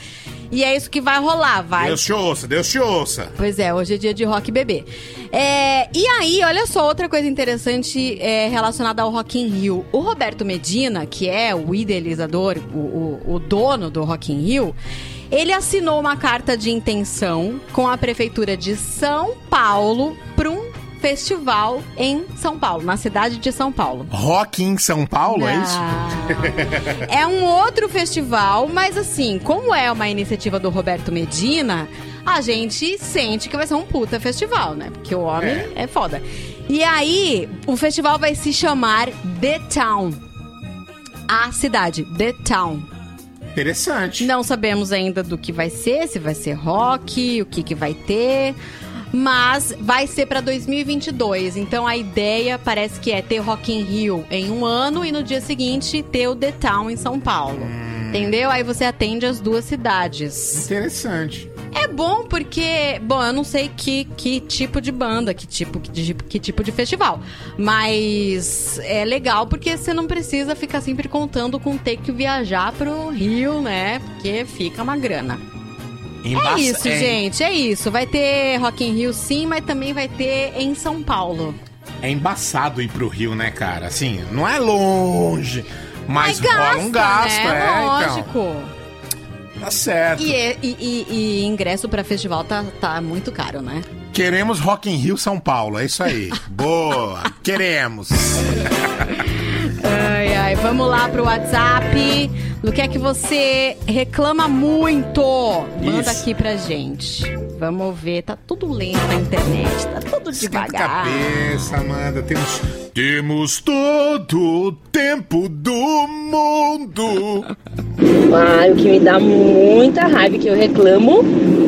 E é isso que vai rolar, vai. Deus te ouça, Deus te ouça. Pois é, hoje é dia de rock bebê. É, e aí, olha só, outra coisa interessante é, relacionada ao Rock in Rio. O Roberto Medina, que é o idealizador, o, o, o dono do Rock in Rio, ele assinou uma carta de intenção com a Prefeitura de São Paulo para um festival em São Paulo, na cidade de São Paulo. Rock em São Paulo, é isso? É um outro festival, mas assim, como é uma iniciativa do Roberto Medina, a gente sente que vai ser um puta festival, né? Porque o homem é, foda. E aí, o festival vai se chamar The Town. A cidade, The Town. Interessante. Não sabemos ainda do que vai ser, se vai ser rock, o que, que vai ter. Mas vai ser pra 2022. Então a ideia parece que é ter Rock in Rio em um ano e no dia seguinte ter o The Town em São Paulo. Entendeu? Aí você atende as duas cidades. Interessante. É bom porque, bom, eu não sei que, que tipo de banda, que tipo de, que tipo de festival. Mas é legal porque você não precisa ficar sempre contando com ter que viajar pro Rio, né? Porque fica uma grana. Embaça- É isso, é- gente, é isso. Vai ter Rock in Rio sim, mas também vai ter em São Paulo. É embaçado ir pro Rio, né, cara? Assim, não é longe, mas, Mas rola um gasto, né? é, Lógico. então. Tá certo. E, e, e- e ingresso pra festival tá, tá muito caro, né? Queremos Rock in Rio São Paulo, é isso aí. Boa, queremos. Ai, ai, vamos lá pro WhatsApp. Do que é que você reclama muito? Manda Isso. aqui pra gente. Vamos ver, tá tudo lento na internet, tá tudo devagar. Cabeça, Amanda, temos, temos todo o tempo do mundo. Ah, o que me dá muita raiva que eu reclamo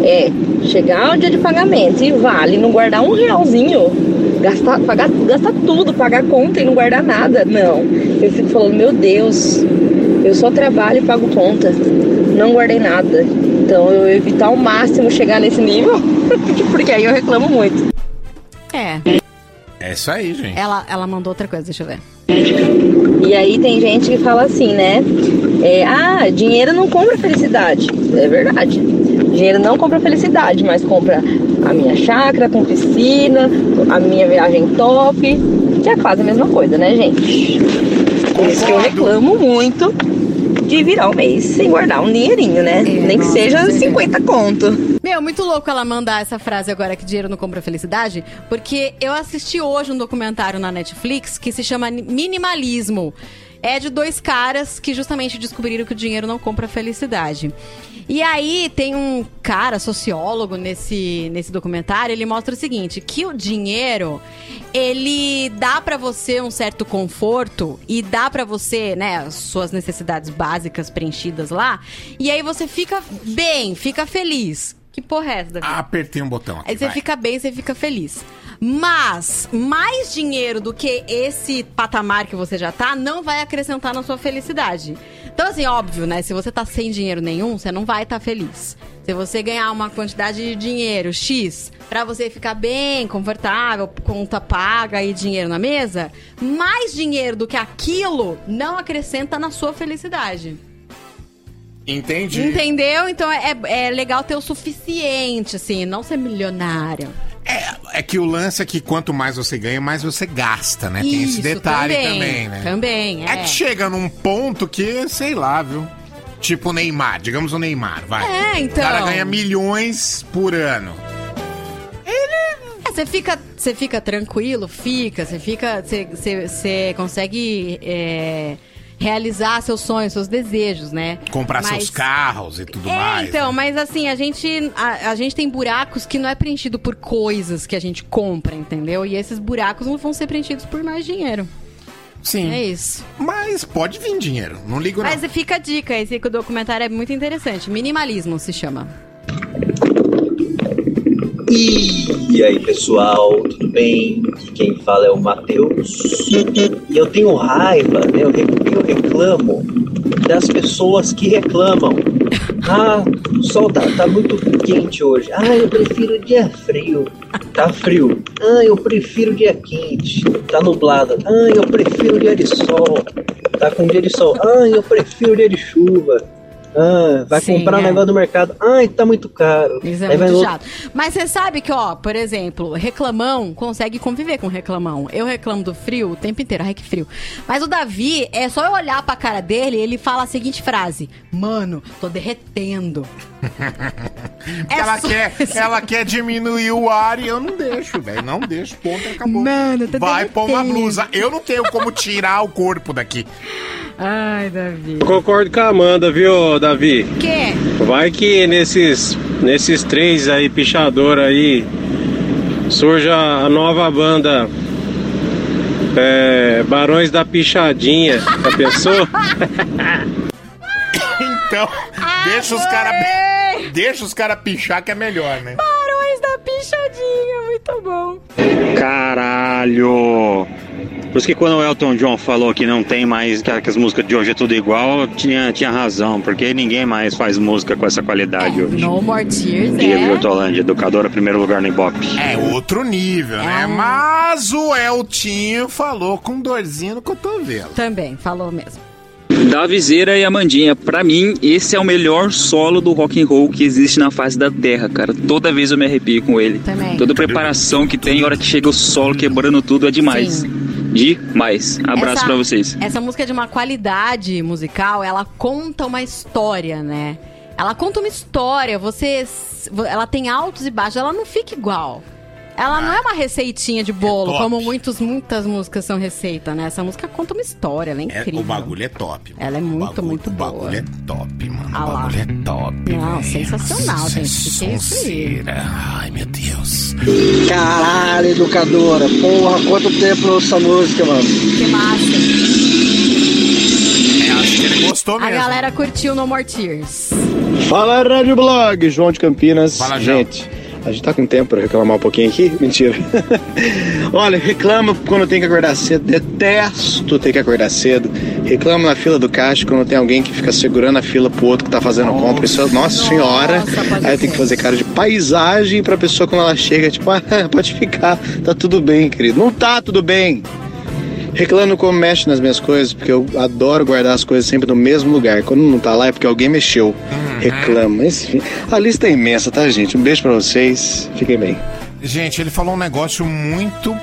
é chegar o dia de pagamento e vale não guardar um realzinho, gastar, pagar, gastar tudo, pagar conta e não guardar nada. Não. Eu fico falando, meu Deus, eu só trabalho e pago conta. Não guardei nada. Então eu evitar ao máximo chegar nesse nível, porque aí eu reclamo muito. É, É isso aí, gente. ela, ela mandou outra coisa, deixa eu ver. E aí tem gente que fala assim, né? É, ah, dinheiro não compra felicidade. É verdade. Dinheiro não compra felicidade, mas compra a minha chácara com piscina, a minha viagem top, que é quase a mesma coisa, né, gente? Por isso que eu reclamo muito de virar o mês sem guardar um dinheirinho, né? Nem que seja sim. 50 conto. Meu, muito louco ela mandar essa frase agora que dinheiro não compra felicidade, porque eu assisti hoje um documentário na Netflix que se chama Minimalismo. É de dois caras que justamente descobriram que o dinheiro não compra felicidade. E aí tem um cara, sociólogo, nesse, nesse documentário, ele mostra o seguinte, que o dinheiro, ele dá pra você um certo conforto e dá pra você, né, as suas necessidades básicas preenchidas lá, e aí você fica bem, fica feliz. Que porra é essa, Davi? Apertei um botão aqui, Aí você vai. fica bem, você fica feliz. Mas mais dinheiro do que esse patamar que você já tá, não vai acrescentar na sua felicidade. Então, assim, óbvio, né? Se você tá sem dinheiro nenhum, você não vai estar feliz. Se você ganhar uma quantidade de dinheiro X pra você ficar bem, confortável, conta paga e dinheiro na mesa, mais dinheiro do que aquilo não acrescenta na sua felicidade. Entendi. Entendeu? Então é, é legal ter o suficiente, assim, não ser milionário. É que o lance é que quanto mais você ganha, mais você gasta, né? Tem esse Isso, detalhe também, também, né? também, é. que chega num ponto que, sei lá, viu? Tipo o Neymar, digamos o Neymar, vai. É, então. O cara ganha milhões por ano. É, você fica, você fica tranquilo, fica, você fica, você, você, você consegue é, realizar seus sonhos, seus desejos, né? Comprar Mas- seus carros e tudo É, mais. então, mas assim, a gente, a, a gente tem buracos que não é preenchido por coisas que a gente compra, entendeu? E esses buracos não vão ser preenchidos por mais dinheiro. Sim. É isso. Mas pode vir dinheiro, não ligo não. Mas fica a dica, esse documentário é muito interessante. Minimalismo se chama. E aí pessoal, tudo bem? Quem fala é o Matheus. E eu tenho raiva, né? Eu reclamo das pessoas que reclamam. Ah, o sol tá, tá muito quente hoje. Ah, eu prefiro dia frio. Tá frio. Ah, eu prefiro dia quente. Tá nublado. Ah, eu prefiro dia de sol. Tá com dia de sol. Ah, eu prefiro dia de chuva. Ah, vai Sim, comprar um é. negócio no mercado. Ai, tá muito caro. Isso é Aí muito chato. Mas você sabe que, ó, por exemplo, reclamão consegue conviver com reclamão. Eu reclamo do frio o tempo inteiro. Ai, que frio. Mas o Davi, é só eu olhar pra cara dele ele fala a seguinte frase: Mano, tô derretendo. Porque ela, quer, ela quer diminuir o ar e eu não deixo, velho. Não deixo, ponto, acabou. Mano, tá Vai pôr uma blusa. Eu não tenho como tirar o corpo daqui. Ai, Davi. Eu concordo com a Amanda, viu, Davi? Que? Vai que nesses, nesses três aí, pichador aí, surja a nova banda é, Barões da Pichadinha. Já pensou? Então, deixa os caras. Deixa os caras pichar que é melhor, né? Barões da pichadinha, muito bom. Caralho! Por isso que quando o Elton John falou que não tem mais, que, que as músicas de hoje é tudo igual, tinha, tinha razão, porque ninguém mais faz música com essa qualidade hoje. No More Tears Diego é. Hortolândia, educadora, primeiro lugar no Ibope. É outro nível, né? Mas o Eltinho falou com dorzinha no cotovelo. Também, falou mesmo. Davizeira e Amandinha, pra mim, esse é o melhor solo do rock and roll que existe na face da terra, cara. Toda vez eu me arrepio com ele. Também. Toda preparação que tem, hora que chega o solo quebrando tudo é demais. Demais. Abraço pra vocês. Essa música é de uma qualidade musical, ela conta uma história, né? Ela conta uma história, você. Ela tem altos e baixos, ela não fica igual. Ela não é uma receitinha de bolo, top. como muitos, muitas músicas são receita, né? Essa música conta uma história, ela é É, incrível. o bagulho é top. Ela é muito, muito O boa. bagulho é top, mano. Ah o lá. bagulho é top. Não, sensacional, gente. É sonseira. Ai, meu Deus. Caralho, educadora. Porra, quanto tempo essa música, mano. Que massa. É, acho que ele gostou A mesmo. galera curtiu No More Tears. Fala, Rádio Blog, João de Campinas. Fala, João. A gente tá com tempo pra reclamar um pouquinho aqui? Mentira. Olha, reclama quando tem que acordar cedo. Detesto ter que acordar cedo. Reclamo na fila do caixa quando tem alguém que fica segurando a fila pro outro que tá fazendo compra. Isso, é- nossa, senhora. Aí eu tenho que fazer cara de paisagem pra pessoa quando ela chega, tipo, ah, pode ficar, tá tudo bem, querido. Não tá tudo bem. Reclamo como mexe nas minhas coisas, porque eu adoro guardar as coisas sempre no mesmo lugar. Quando não tá lá é porque alguém mexeu. Reclamo. Mas, enfim, a lista é imensa, tá, gente? Um beijo pra vocês. Fiquem bem. Gente, ele falou um negócio muito,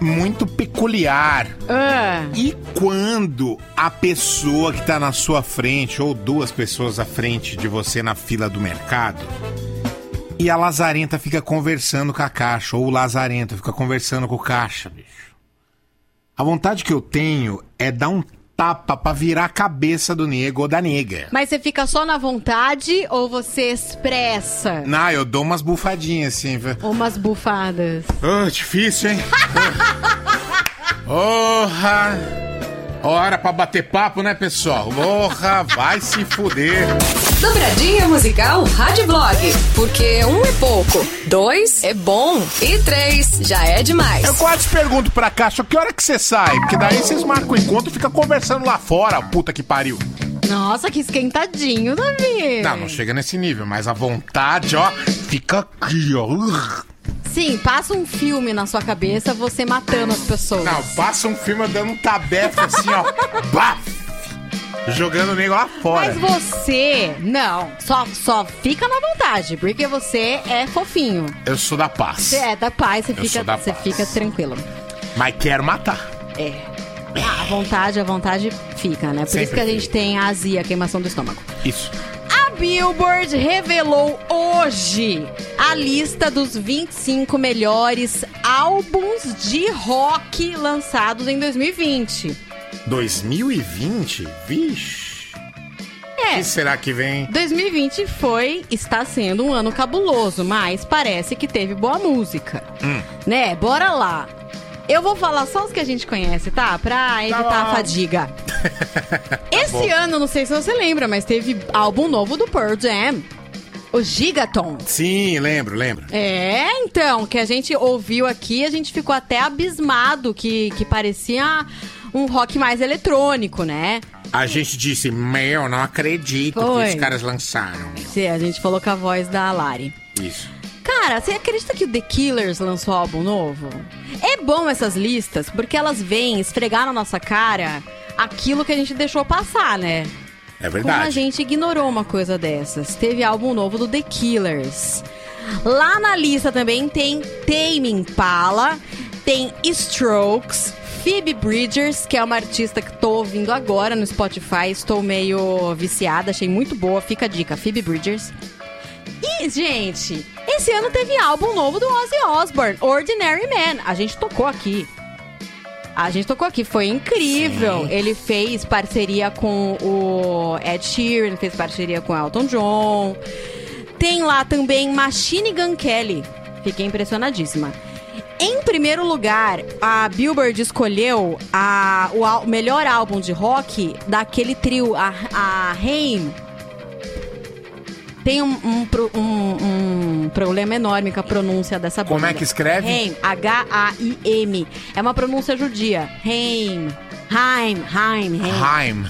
muito peculiar. Ah. E quando a pessoa que tá na sua frente, ou duas pessoas à frente de você na fila do mercado, e a lazarenta fica conversando com a caixa, ou o lazarento fica conversando com o caixa, bicho. A vontade que eu tenho é dar um tapa pra virar a cabeça do nego ou da nega. Mas você fica só na vontade ou você expressa Não, eu dou umas bufadinhas assim. velho. umas bufadas? Ah, difícil, hein? Porra! Hora pra bater papo, né, pessoal? Porra, vai se fuder. Dobradinha musical Rádio Blog. Porque um é pouco, dois é bom e três já é demais. Eu quase pergunto pra Caixa, que hora que você sai? Porque daí vocês marcam o encontro e ficam conversando lá fora, puta que pariu. Nossa, que esquentadinho, Davi. Não, não chega nesse nível, mas a vontade, ó, fica aqui, ó. Sim, passa um filme na sua cabeça, você matando as pessoas. Não, passa um filme dando um tabefe assim, ó. Baf! Jogando o nego lá fora. Mas você, não, só, só fica na vontade, porque você é fofinho. Eu sou da paz. Você é da paz, você Eu fica, da você paz. fica tranquilo. Mas quero matar. É. Ah, a vontade, a vontade fica, né? Por Sempre isso que a gente fica. tem a azia, a queimação do estômago. Isso. A Billboard revelou hoje a lista dos 25 melhores álbuns de rock lançados em 2020. 2020? Vixe. É. O que será que vem? 2020 foi, está sendo um ano cabuloso, mas parece que teve boa música. Hum. Né? Bora lá. Eu vou falar só os que a gente conhece, tá? Pra evitar a fadiga. Esse bom. ano, não sei se você lembra, mas teve álbum novo do Pearl Jam. O Gigaton. Sim, lembro, lembro. É, então, que a gente ouviu aqui, a gente ficou até abismado que, que parecia um rock mais eletrônico, né? A gente disse, meu, não acredito Foi. que os caras lançaram. Sim, a gente falou com a voz da Lari. Isso. Cara, você acredita que o The Killers lançou álbum novo? É bom essas listas, porque elas vêm esfregar na nossa cara aquilo que a gente deixou passar, né? É Como a verdade. gente ignorou uma coisa dessas. Teve álbum novo do The Killers. Lá na lista também tem Tame Impala, tem Strokes, Phoebe Bridgers, que é uma artista que tô ouvindo agora no Spotify. Estou meio viciada, achei muito boa. Fica a dica, Phoebe Bridgers. E, gente, esse ano teve álbum novo do Ozzy Osbourne, Ordinary Man. A gente tocou aqui. A gente tocou aqui, foi incrível. Ele fez parceria com o Ed Sheeran, fez parceria com o Elton John. Tem lá também Machine Gun Kelly. Fiquei impressionadíssima. Em primeiro lugar, a Billboard escolheu a, o al- melhor álbum de rock daquele trio, a, a Haim. Tem um, um um- um problema enorme com a pronúncia dessa banda. Como é que escreve? Haim, H-A-I-M. É uma pronúncia judia. Haim. Haim, Haim, Haim. Haim.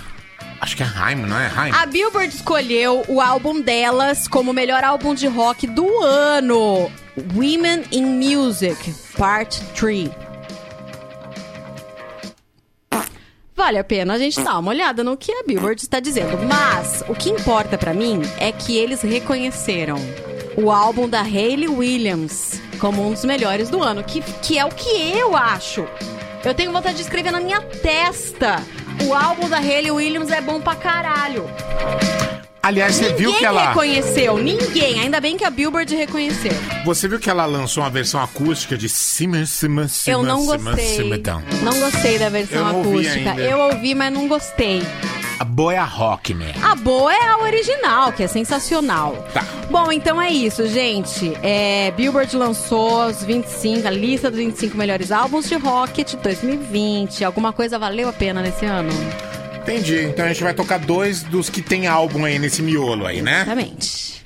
Acho que é Haim, não é Haim? A Billboard escolheu o álbum delas como o melhor álbum de rock do ano. Women in Music, Part 3. Vale a pena a gente dar uma olhada no que a Billboard está dizendo. Mas o que importa pra mim é que eles reconheceram o álbum da Hayley Williams como um dos melhores do ano, que, que é o que eu acho. Eu tenho vontade de escrever na minha testa. O álbum da Hayley Williams é bom pra caralho. Aliás, você viu que ela. reconheceu, ninguém. Ainda bem que a Billboard reconheceu. Você viu que ela lançou uma versão acústica de Simon, Simon, Simon, Eu não Simon, gostei. Não gostei da versão Eu não ouvi acústica. ainda. Eu ouvi, mas não gostei. A boa é a rock, né? A boa é a original, que é sensacional. Tá. Bom, então é isso, gente. É, Billboard lançou os 25, a lista dos 25 melhores álbuns de rock de 2020. Alguma coisa valeu a pena nesse ano? Entendi. Então a gente vai tocar dois dos que tem álbum aí nesse miolo aí, né? Exatamente.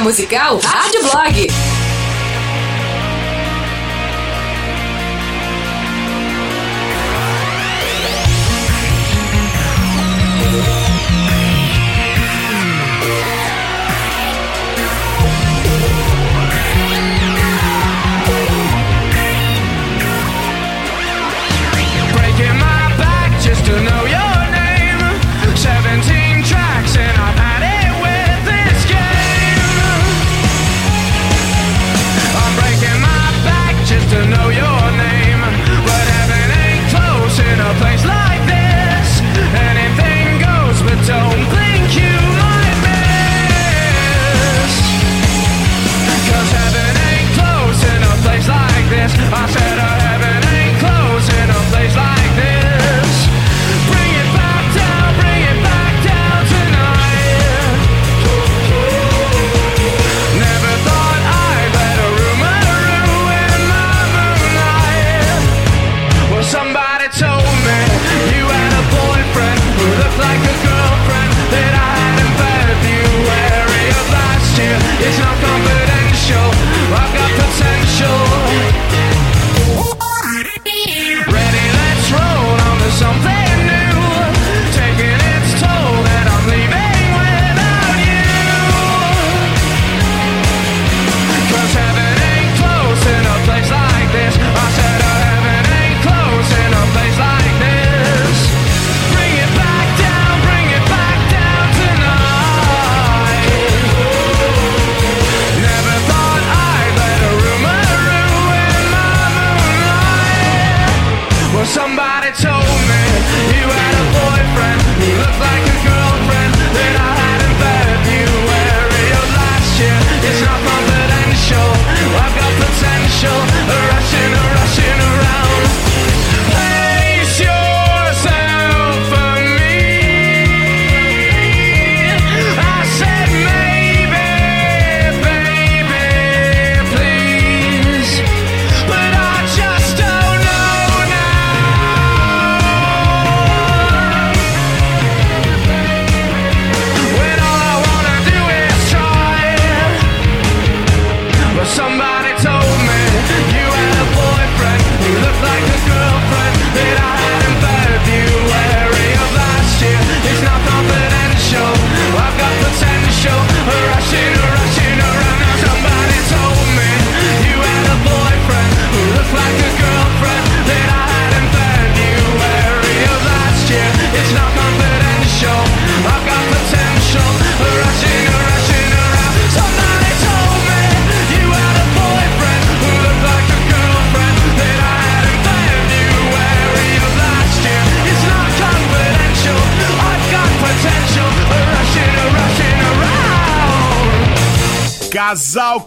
Musical Rádio Blog.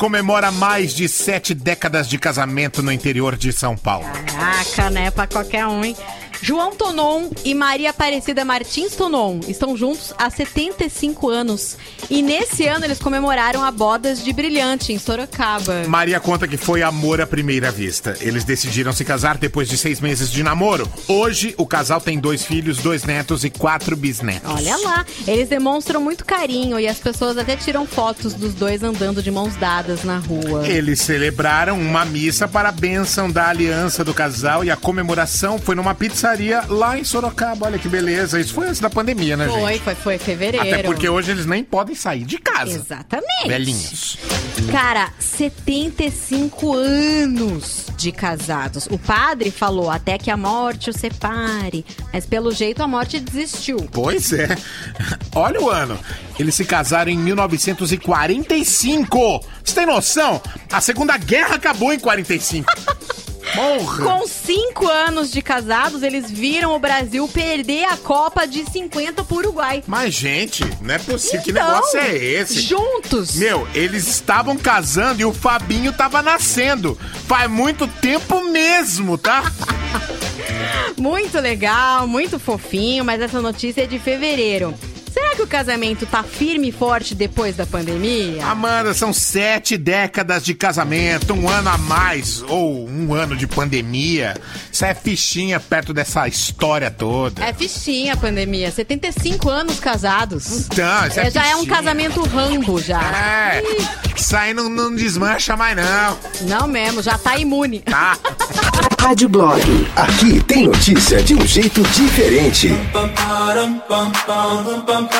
Comemora mais de sete décadas de casamento no interior de São Paulo. Caraca, né? Pra qualquer um, hein? João Tonon e Maria Aparecida Martins Tonon estão juntos há 75 anos. E nesse ano eles comemoraram a Bodas de Brilhante, em Sorocaba. Maria conta que foi amor à primeira vista. Eles decidiram se casar depois de seis meses de namoro. Hoje, o casal tem dois filhos, dois netos e quatro bisnetos. Olha lá, eles demonstram muito carinho e as pessoas até tiram fotos dos dois andando de mãos dadas na rua. Eles celebraram uma missa para a bênção da aliança do casal e a comemoração foi numa pizzaria lá em Sorocaba. Olha que beleza. Isso foi antes da pandemia, né, Foi, gente? foi, foi fevereiro. Até porque hoje eles nem podem sair de casa. Exatamente. Velhinhos. Cara, 75 anos de casados. O padre falou até que a morte o separe, mas pelo jeito a morte desistiu. Pois é. Olha o ano. Eles se casaram em 1945. Você tem noção? A Segunda Guerra acabou em 45. Porra! Com cinco anos de casados, eles viram o Brasil perder a Copa de 50 pro Uruguai. Mas, gente, não é possível. que Então, negócio é esse? Juntos. Meu, eles estavam casando e o Fabinho tava nascendo. Faz muito tempo mesmo, tá? Muito legal, muito fofinho, mas essa notícia é de fevereiro. Será que o casamento tá firme e forte depois da pandemia? Amanda, são sete décadas de casamento, um ano a mais, ou um ano de pandemia. Isso é fichinha perto dessa história toda. É fichinha a pandemia. 75 anos casados. Então, isso é já é um casamento rambo já. É, isso aí não, não desmancha mais não. Não mesmo, já tá imune. Tá. Rádio Blog. Aqui tem notícia de um jeito diferente.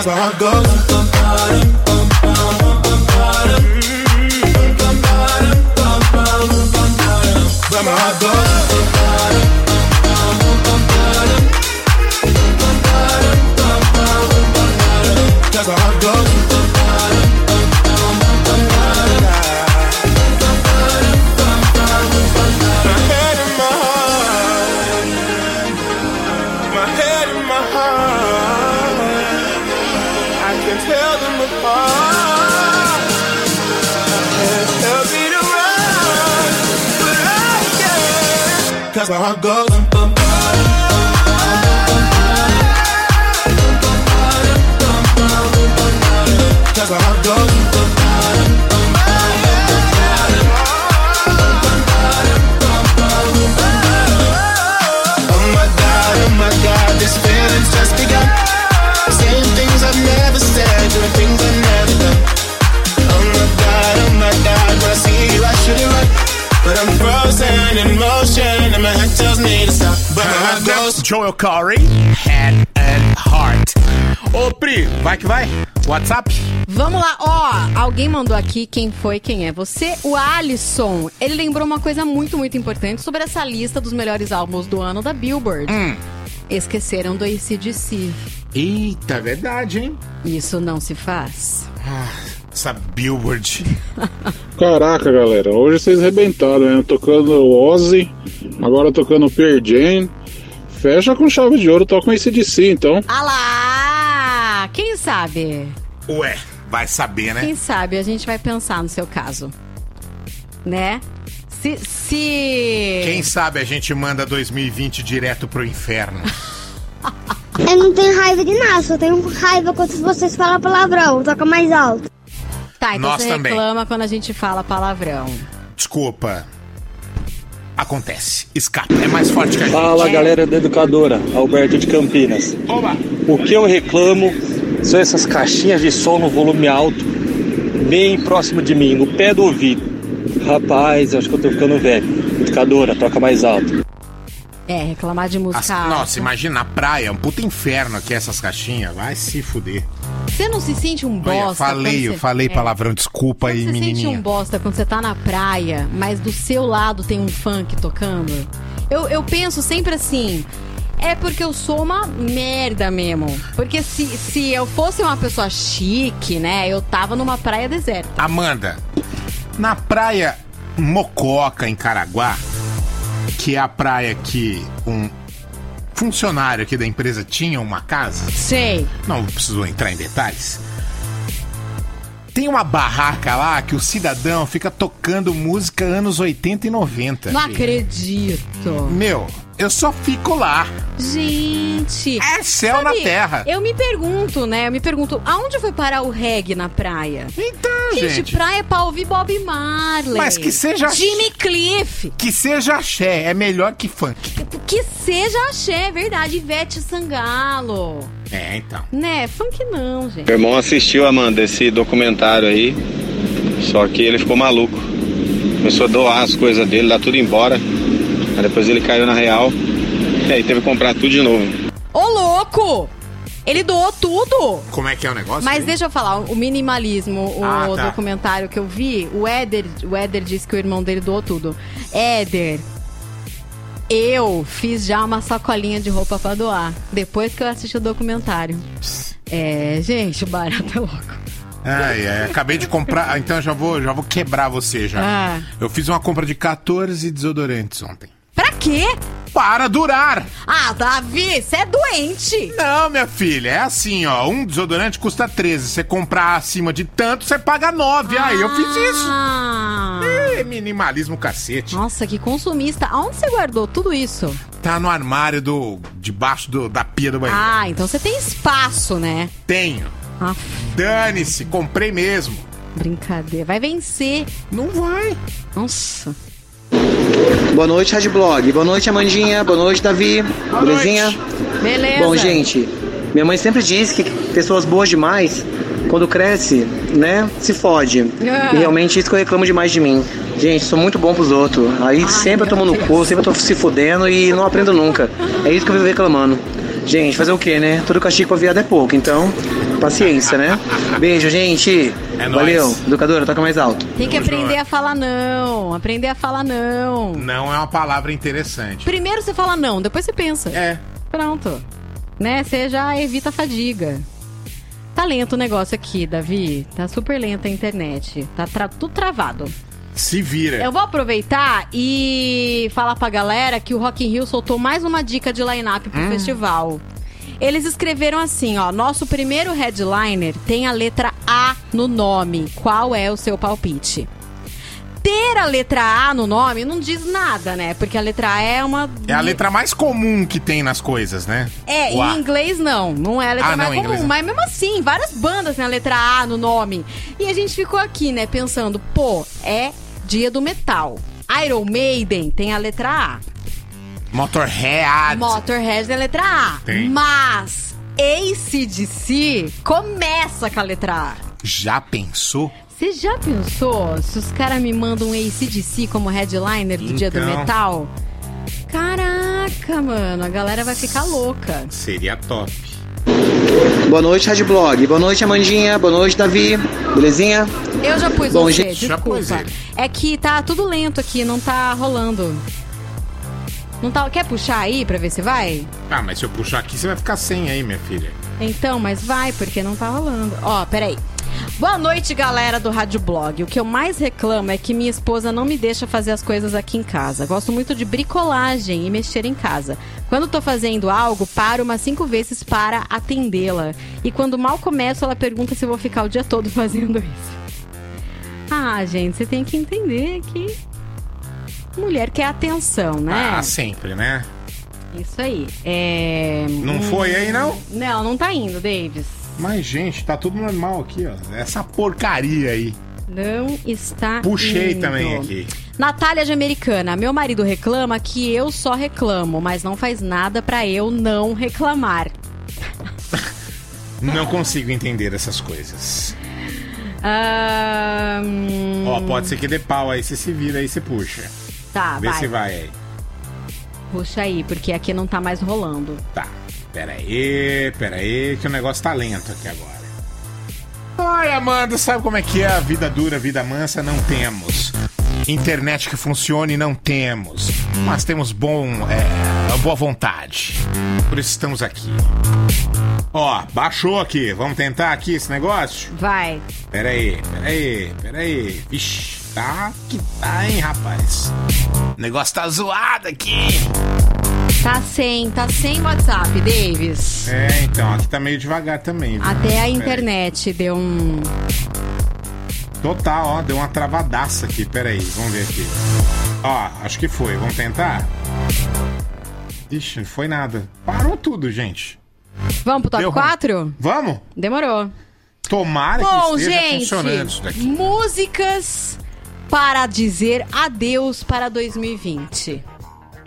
ba-dum. Cause my heart how I go. Joel Corey, Head and Heart. Ô, Pri, vai que vai. WhatsApp? Vamos lá, ó, alguém mandou aqui quem foi, quem é você, o Alisson. Ele lembrou uma coisa muito, muito importante sobre essa lista dos melhores álbuns do ano da Billboard. Esqueceram do ACDC. Eita, é verdade, hein? Isso não se faz. Ah, essa Billboard. Caraca, galera, hoje vocês arrebentaram, né? Tocando o Ozzy, agora tocando o Pearl Jam. Fecha com chave de ouro, toca com esse DC, então. Ah lá! Quem sabe? Ué, vai saber, né? Quem sabe a gente vai pensar no seu caso. Né? Se. se... Quem sabe a gente manda 2020 direto pro inferno. Eu não tenho raiva de nada, só tenho raiva quando vocês falam palavrão, toca mais alto. Tá, então Nós você também. reclama quando a gente fala palavrão. Desculpa. Acontece. Escapa. É mais forte que a gente. Fala galera da educadora, Alberto de Campinas. Oba! O que eu reclamo são essas caixinhas de som no volume alto, bem próximo de mim, no pé do ouvido. Rapaz, eu acho que eu tô ficando velho. Educadora, toca mais alto. É, reclamar de música As- alta. nossa, imagina na praia, um puta inferno aqui essas caixinhas. Vai se fuder. Você não se sente um bosta? Olha, falei, você- falei É. palavrão, desculpa aí, Você sente um bosta quando você tá na praia, mas do seu lado tem um funk tocando? Eu, eu penso sempre assim. É porque eu sou uma merda mesmo. Porque se, se eu fosse uma pessoa chique, né? Eu tava numa praia deserta. Amanda, na praia Mococa, em Caraguá, que é a praia que um funcionário aqui da empresa tinha uma casa. Sei. Não precisou entrar em detalhes. Tem uma barraca lá que o cidadão fica tocando música anos 80 e 90. Não acredito. Meu, eu só fico lá. Gente. É céu na terra. Eu me pergunto, né? Eu me pergunto, aonde foi parar o reggae na praia? Então, gente. gente. praia é pra ouvir Bob Marley. Mas que seja- Jimmy Cliff. Que seja axé, é melhor que funk. Que seja axé, é verdade. Ivete Sangalo. É, então. Né? Funk não, gente. Meu irmão assistiu, Amanda, esse documentário aí, só que ele ficou maluco. Começou a doar as coisas dele, dar tudo embora. Aí depois ele caiu na real, e aí teve que comprar tudo de novo. Ô, louco! Ele doou tudo. Como é que é o negócio? Mas aí? deixa eu falar, o minimalismo, o Ah, tá. documentário que eu vi, o Éder, o Éder disse que o irmão dele doou tudo. Éder, eu fiz já uma sacolinha de roupa pra doar, depois que eu assisti o documentário. É, gente, o barato é louco. Ai, ai, acabei de comprar. ah, Então eu já vou, já vou quebrar você já. Ah. Eu fiz uma compra de 14 desodorantes ontem. Quê? Para durar! Ah, Davi, você é doente! Não, minha filha, é assim, ó. Um desodorante custa 13. Você comprar acima de tanto, você paga 9. Aí eu fiz isso. Ah. É minimalismo cacete. Nossa, que consumista. Aonde você guardou tudo isso? Tá no armário do. debaixo do- da pia do banheiro. Ah, então você tem espaço, né? Tenho. Ah, Dane-se, comprei mesmo. brincadeira. Vai vencer. Não vai. Nossa. Boa noite, Rádio Blog. Boa noite, Amandinha. Boa noite, Davi. Belezinha? Beleza. Bom, gente, minha mãe sempre diz que pessoas boas demais, quando cresce, né, se fode. Ah. E realmente isso que eu reclamo demais de mim. Gente, sou muito bom pros outros. Aí sempre eu tomo no cu, sempre eu tô se fudendo e não aprendo nunca. É isso que eu vivo reclamando. Gente, fazer o quê, né? Todo castigo pra viado é pouco, então, paciência, né? Beijo, gente. É Valeu. nóis. Educadora, toca mais alto. Tem que Vamos aprender a falar não. Aprender a falar não. Não é uma palavra interessante. Primeiro você fala não, depois você pensa. É. Pronto. Né? Você já evita a fadiga. Tá lento o negócio aqui, Davi. Tá super lenta a internet. Tá tra- tudo travado. Se vira. Eu vou aproveitar e falar pra galera que o Rock in Rio soltou mais uma dica de line-up pro Hum. festival. Eles escreveram assim, ó, nosso primeiro headliner tem a letra A no nome. Qual é o seu palpite? Ter a letra A no nome não diz nada, né? Porque a letra A é uma É a letra mais comum que tem nas coisas, né? é, em inglês não, não é a letra Ah, não, mais em comum, não. mas mesmo assim, várias bandas têm a letra A no nome. E a gente ficou aqui, né, pensando, pô, é dia do metal. Iron Maiden tem a letra A. Motorhead. Motorhead a letra A. Tem. Mas ACDC começa com a letra A. Já pensou? Você já pensou se os caras me mandam um ACDC como headliner do dia do Então. metal? Caraca, mano, a galera vai ficar louca. Seria top. Boa noite, Rádio Blog. Boa noite, Amandinha. Boa noite, Davi. Belezinha? Eu já pus Bom, você, gente, já pus desculpa. É que tá tudo lento aqui, não tá rolando. Não tá, quer puxar aí pra ver se vai? Ah, mas se eu puxar aqui, você vai ficar sem aí, minha filha. Então, mas vai, porque não tá rolando. Ó, peraí. Boa noite, galera do Rádio Blog. O que eu mais reclamo é que minha esposa não me deixa fazer as coisas aqui em casa. Gosto muito de bricolagem e mexer em casa. Quando tô fazendo algo, paro umas cinco vezes para atendê-la. E quando mal começo, ela pergunta se eu vou ficar o dia todo fazendo isso. Ah, gente, você tem que entender que mulher quer atenção, né? Ah, sempre, né? Isso aí. É... Não foi aí, não? Não, não tá indo, Davis. Mas, gente, tá tudo normal aqui, ó. Essa porcaria aí. Não está Puxei indo. também aqui. Natália de Americana. Meu marido reclama que eu só reclamo, mas não faz nada pra eu não reclamar. Não consigo entender essas coisas. Hum, Ó, pode ser que dê pau aí, você se vira aí, você puxa. Tá, Vê vai. se vai aí. Puxa aí, porque aqui não tá mais rolando. Tá. Pera aí, pera aí, que o negócio tá lento aqui agora. Ai, Amanda, sabe como é que é? A vida dura, vida mansa, não temos. Internet que funcione, não temos. Mas temos bom, é, boa vontade. Por isso estamos aqui. Ó, baixou aqui. Vamos tentar aqui esse negócio? Vai. Pera aí, pera aí, pera aí. Vixe, tá que tá, hein, rapaz. O negócio tá zoado aqui. Tá sem, tá sem WhatsApp, Davis. É, então, aqui tá meio devagar também. viu? Até a internet deu um. Total, ó, deu uma travadaça aqui. Pera aí, vamos ver aqui. Ó, acho que foi. Vamos tentar? Ixi, não foi nada. Parou tudo, gente. Vamos pro top Deu ruim. 4? Vamos? Demorou. Tomara Bom, que esteja gente, funcionando isso daqui. músicas para dizer adeus para 2020.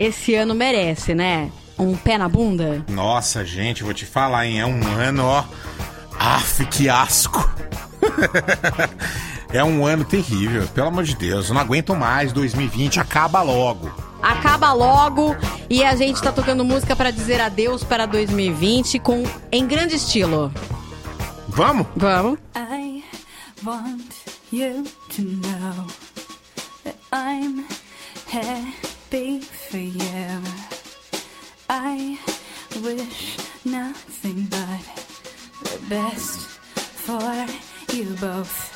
Esse ano merece, né? Um pé na bunda? Nossa, gente, vou te falar, hein? É um ano, ó. Aff, que asco. é um ano terrível, pelo amor de Deus. Eu não aguento mais 2020, acaba logo. Acaba logo e a gente tá tocando música para dizer adeus para 2020 com em grande estilo. Vamos? Vamos. I want you to know I'm happy for you. I wish nothing but the best for you both.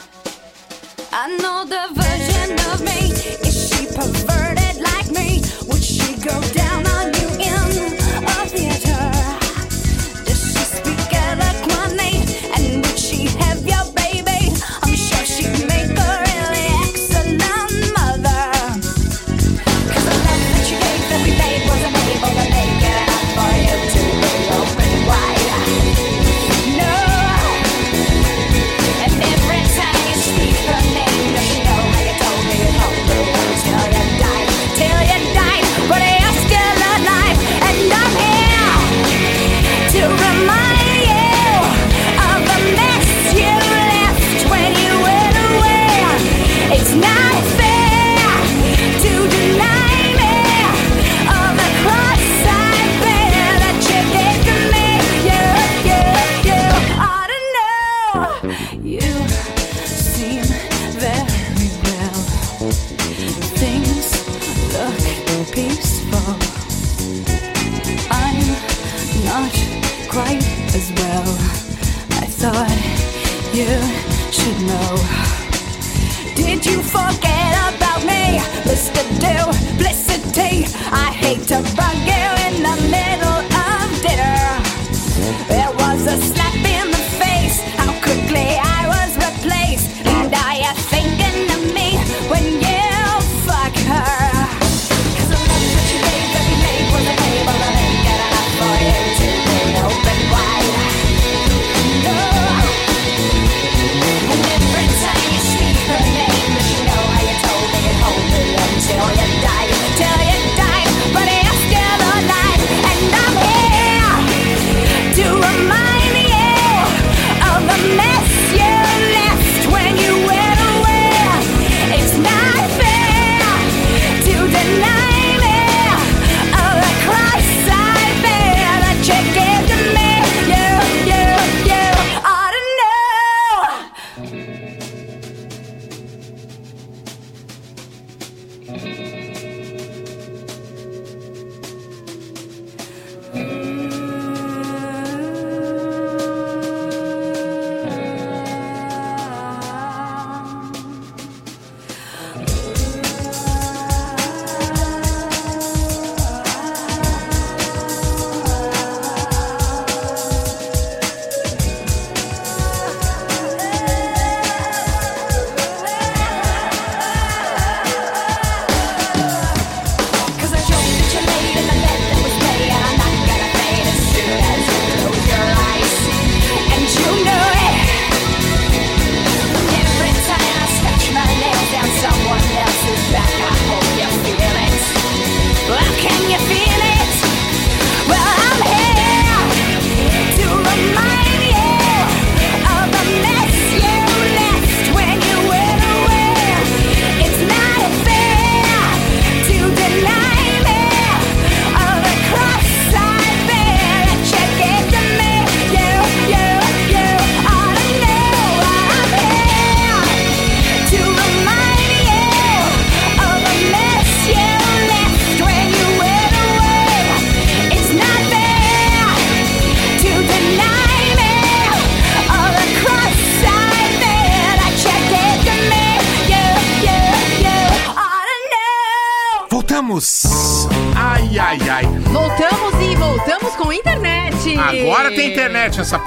I know the version of me. Is she perverted like me? Would she go down on you in a theater?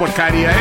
Porcaria.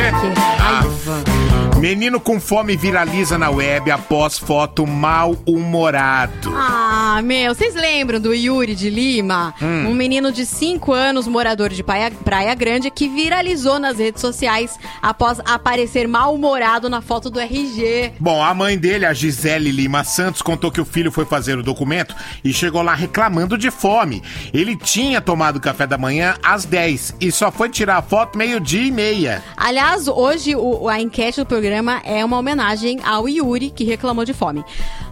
Menino com fome viraliza na web após foto mal-humorado. Ah, meu, vocês lembram do Yuri de Lima? Hum. Um menino de 5 anos, morador de Praia, Praia Grande, que viralizou nas redes sociais após aparecer mal-humorado na foto do RG. Bom, a mãe dele, a Gisele Lima Santos, contou que o filho foi fazer o documento e chegou lá reclamando de fome. Ele tinha tomado café da manhã às 10 e só foi tirar a foto meio-dia e meia. Aliás, hoje o- a enquete do programa é uma homenagem ao Yuri, que reclamou de fome.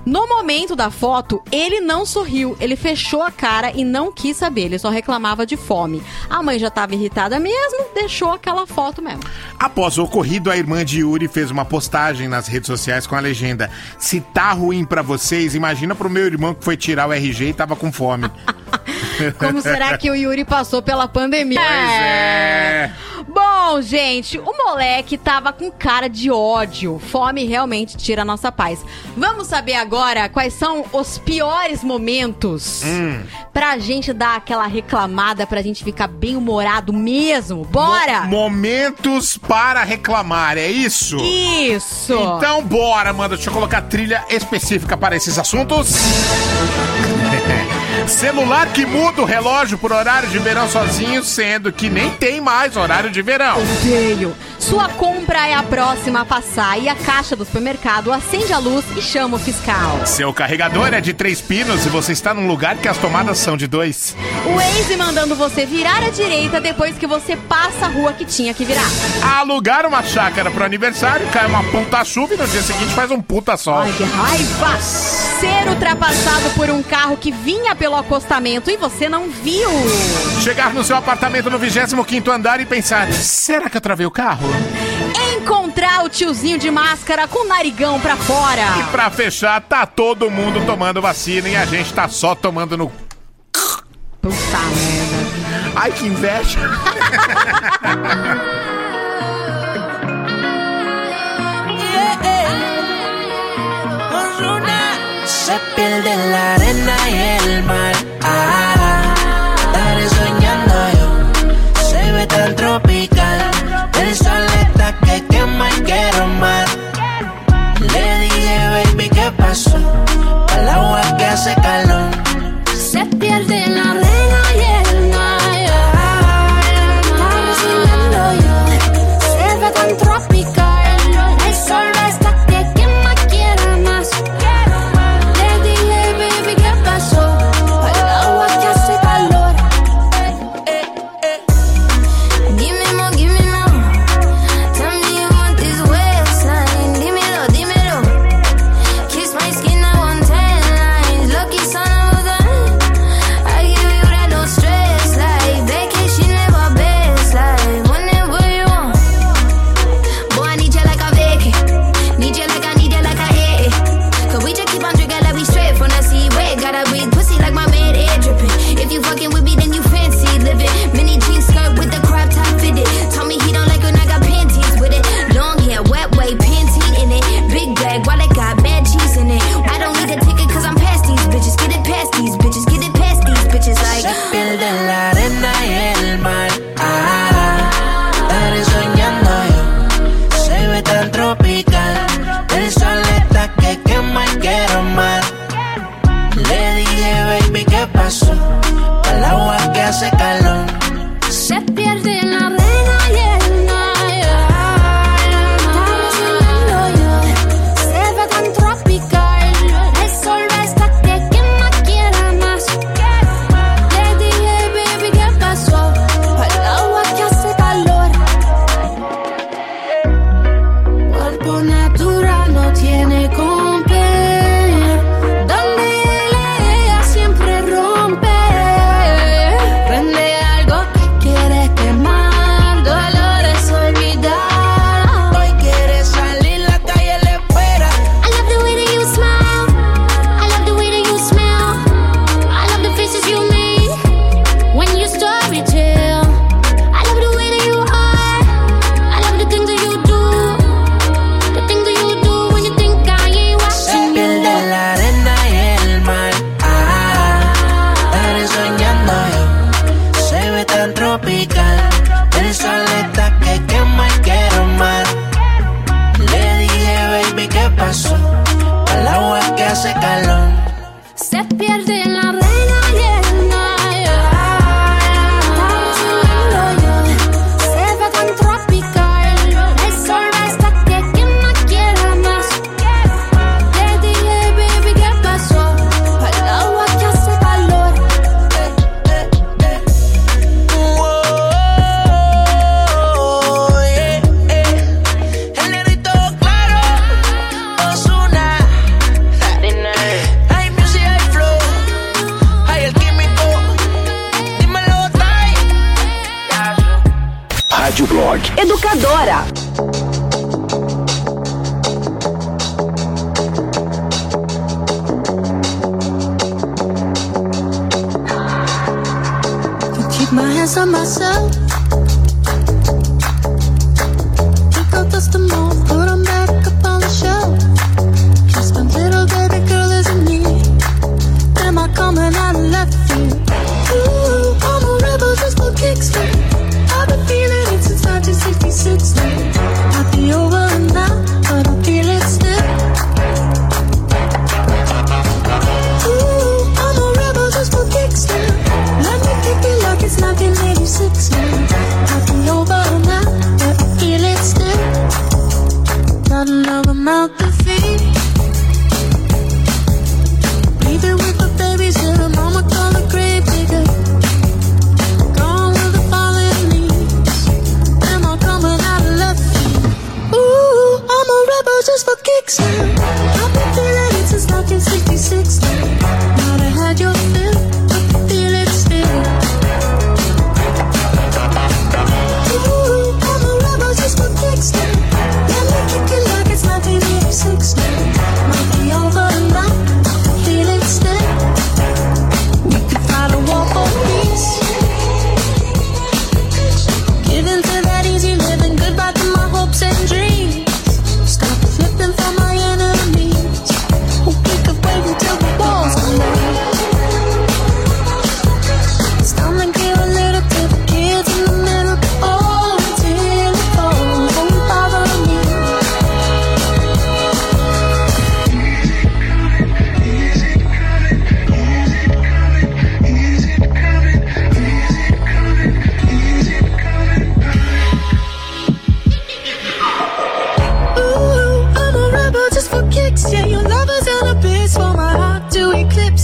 No momento da foto, ele não sorriu, ele fechou a cara e não quis saber, ele só reclamava de fome. A mãe já estava irritada mesmo, deixou aquela foto mesmo. Após o ocorrido, a irmã de Yuri fez uma postagem nas redes sociais com a legenda: Se tá ruim pra vocês, imagina pro meu irmão que foi tirar o RG e tava com fome. Como será que o Yuri passou pela pandemia? Pois é. Bom, gente, o moleque tava com cara de ódio. Fome realmente tira a nossa paz. Vamos saber agora quais são os piores momentos Hum. pra gente dar aquela reclamada, pra gente ficar bem humorado mesmo. Bora! Mo- momentos para reclamar, é isso? Isso! Então bora, manda. Deixa eu colocar trilha específica para esses assuntos. Celular que muda o relógio por horário de verão sozinho, sendo que nem tem mais horário de verão. Odeio. Sua compra é a próxima a passar e a caixa do supermercado acende a luz e chama o fiscal. Seu carregador é de três pinos e você está num lugar que as tomadas são de dois. O Waze mandando você virar à direita depois que você passa a rua que tinha que virar. Alugar uma chácara pro aniversário, cai uma puta chuva e no dia seguinte faz um puta sol. Ai, que raiva! Ser ultrapassado por um carro que vinha pelo acostamento e você não viu. Chegar no seu apartamento no 25 andar e pensar: será que eu travei o carro? Encontrar o tiozinho de máscara com o narigão pra fora. E pra fechar, tá todo mundo tomando vacina e a gente tá só tomando no. Puta merda. Ai, que inveja. Se pierde en la arena y el mar. Ah, estaré soñando yo. Se ve tan tropical. El sol está que quema y quiero más. Le dije, baby, ¿qué pasó? Al agua que hace calor. Se pierde en la arena y el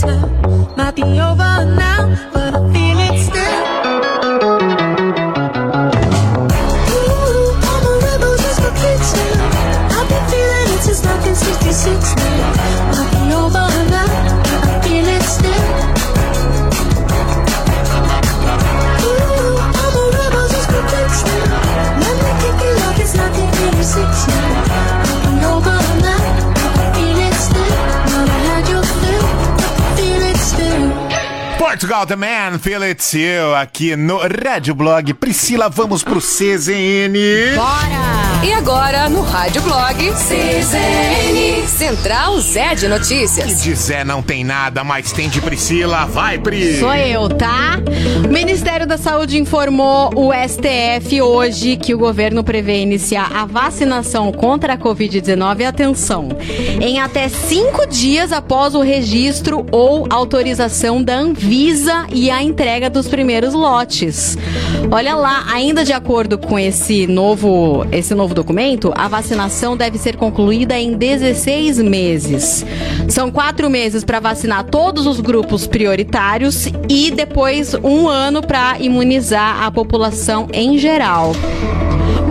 now. Portugal The Man, Feel It's You, aqui no Rádio Blog. Priscila, vamos pro CZN. E agora, no Rádio Blog, CZN, Central Zé de Que Notícias. de Zé não tem nada, mas tem de Priscila. Vai, Pri. Sou eu, tá? O Ministério da Saúde informou o STF hoje que o governo prevê iniciar a vacinação contra a Covid-19, atenção, em até cinco dias após o registro ou autorização da Anvisa e a entrega dos primeiros lotes. Olha lá, ainda de acordo com esse novo, esse novo documento, a vacinação deve ser concluída em 16 meses. São quatro meses para vacinar todos os grupos prioritários e depois um ano para imunizar a população em geral.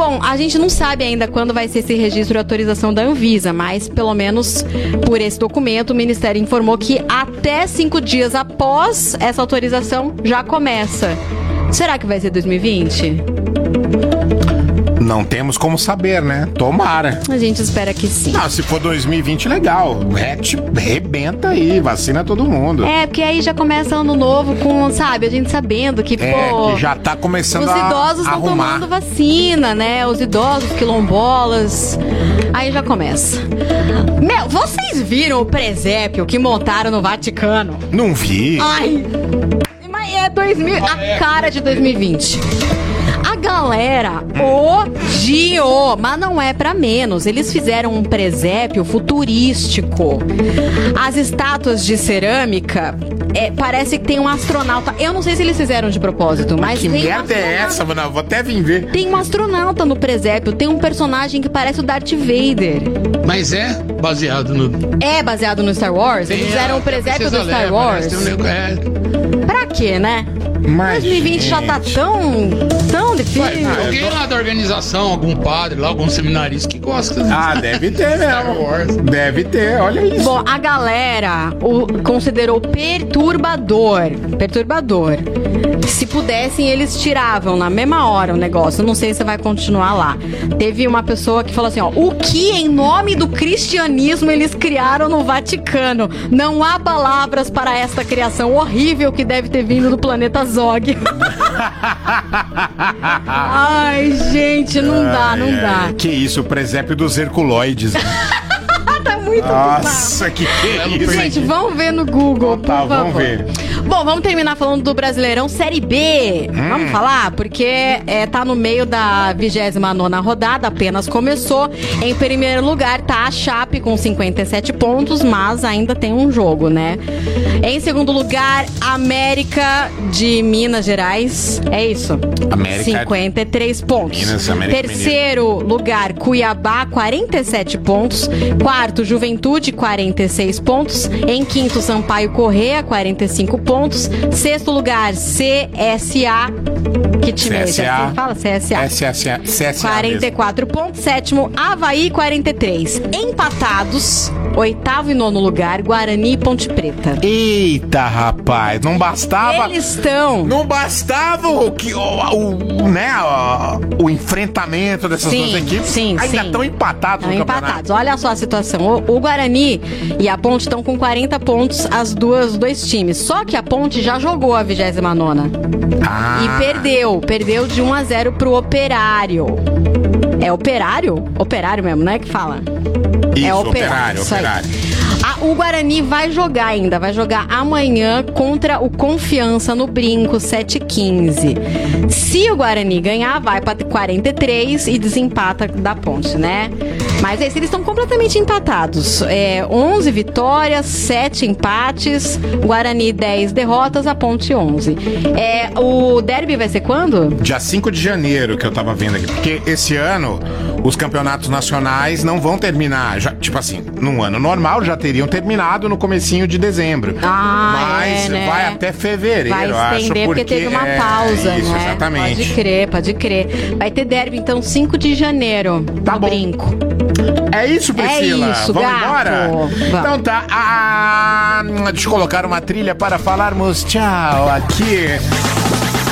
Bom, a gente não sabe ainda quando vai ser esse registro e autorização da Anvisa, mas pelo menos por esse documento o Ministério informou que até cinco dias após essa autorização já começa. Será que vai ser 2020? Não temos como saber, né? Tomara. A gente espera que sim. Não, se for 2020, legal. Ret, rebenta aí, vacina todo mundo. É, porque aí já começa ano novo com, sabe, a gente sabendo que, É, pô. que já tá começando Os a idosos estão tomando vacina, né? Os idosos, quilombolas. Aí já começa. Meu, vocês viram o presépio que montaram no Vaticano? Não vi. Ai! Mas é 2000, a cara de 2020. A galera odiou, mas não é pra menos. Eles fizeram um presépio futurístico. As estátuas de cerâmica é, parece que tem um astronauta. Eu não sei se eles fizeram de propósito, mas Que tem um merda é essa, mano? Vou até vir ver. tem um astronauta no presépio, tem um personagem que parece o Darth Vader. Mas é baseado no. É baseado no Star Wars? Eles fizeram o presépio do Star Wars. tem um é. Pra quê, né? Mas, 2020 já tá tão, tão difícil. Ué, alguém lá da organização, algum padre lá, algum seminarista que gosta Ah, deve ter mesmo. Deve ter, olha isso. Bom, a galera o considerou perturbador. Perturbador. Se pudessem, eles tiravam na mesma hora o negócio. Não sei se vai continuar lá. Teve uma pessoa que falou assim: ó, o que em nome do cristianismo eles criaram no Vaticano? Não há palavras para esta criação horrível que deve ter vindo do planeta Zog. Ai, gente, não dá, não Ai, dá. Que isso, o presépio dos Herculoides. tá muito Nossa, que que é isso? Gente, vamos ver no Google, por Tá, favor. vamos ver. Bom, vamos terminar falando do Brasileirão Série B. Hum. Vamos falar? Porque é, tá no meio da 29 rodada, apenas começou. Em primeiro lugar tá a Chape com 57 pontos, mas ainda tem um jogo, né? Em segundo lugar, América de Minas Gerais. É isso? América- 53 pontos. Minas, América Terceiro lugar, Cuiabá, 47 pontos. Quarto, Juventude, 46 pontos. Em quinto, Sampaio Correa, 45 pontos. Sexto lugar, CSA. Esse? CSA. Assim Fala CSA. CSA, CSA 44 pontos. Sétimo, Havaí, 43. Empatados, oitavo e nono lugar, Guarani e Ponte Preta. Eita, rapaz, não bastava. Eles estão. Não bastava o que o, o- né, o, o enfrentamento dessas Sim, duas equipes. sim, ainda estão empatados campeonato. empatados. Olha só a situação. O, o Guarani e a Ponte estão com 40 pontos, as duas, os dois times. Só que a Ponte já jogou a 29 Ah. e perdeu. Perdeu de 1 a 0 pro Operário. É Operário? Operário mesmo, né? Que fala. Isso, é Operário, isso. Operário. Ah, o Guarani vai jogar ainda, vai jogar amanhã contra o Confiança no Brinco, 7h15. Se o Guarani ganhar, vai para 43 e desempata da ponte, né? Mas é isso, eles estão completamente empatados. É, 11 vitórias, 7 empates, Guarani 10 derrotas, a ponte 11. É, o derby vai ser quando? Dia 5 de janeiro que eu tava vendo aqui. Porque esse ano os campeonatos nacionais não vão terminar. Já, tipo assim, num ano normal já teriam terminado no comecinho de dezembro. Ah, Mas é, né? vai até fevereiro, Vai eu acho. estender porque, teve uma é, pausa, Isso, né? exatamente. Pode crer, pode crer. Vai ter derby, então, 5 de janeiro. Tá no brinco. É isso, Priscila? É isso, Vamos gato. embora? Vamos. Então tá. Ah, deixa eu colocar uma trilha para falarmos tchau aqui.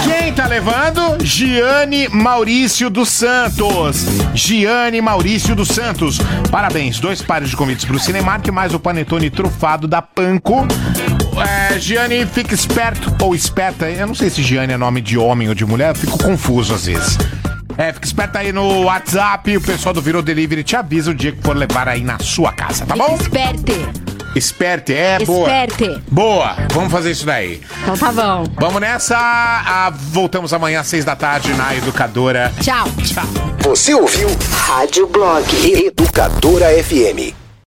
Quem tá levando? Giane Maurício dos Santos. Giane Maurício dos Santos. Parabéns, dois pares de convites pro Cinemark, mais o panetone trufado da Panko. É, Giane, fica esperto ou esperta. Eu não sei se Giane é nome de homem ou de mulher, eu fico confuso às vezes. É, fica esperto aí no WhatsApp, o pessoal do Virou Delivery te avisa o dia que for levar aí na sua casa, tá bom? Esperte. Esperte, é boa. Esperte. Boa, vamos fazer isso daí. Então tá bom. Vamos nessa. Ah, voltamos amanhã às seis da tarde na Educadora. Tchau. Tchau. Você ouviu Rádio Blog Educadora FM.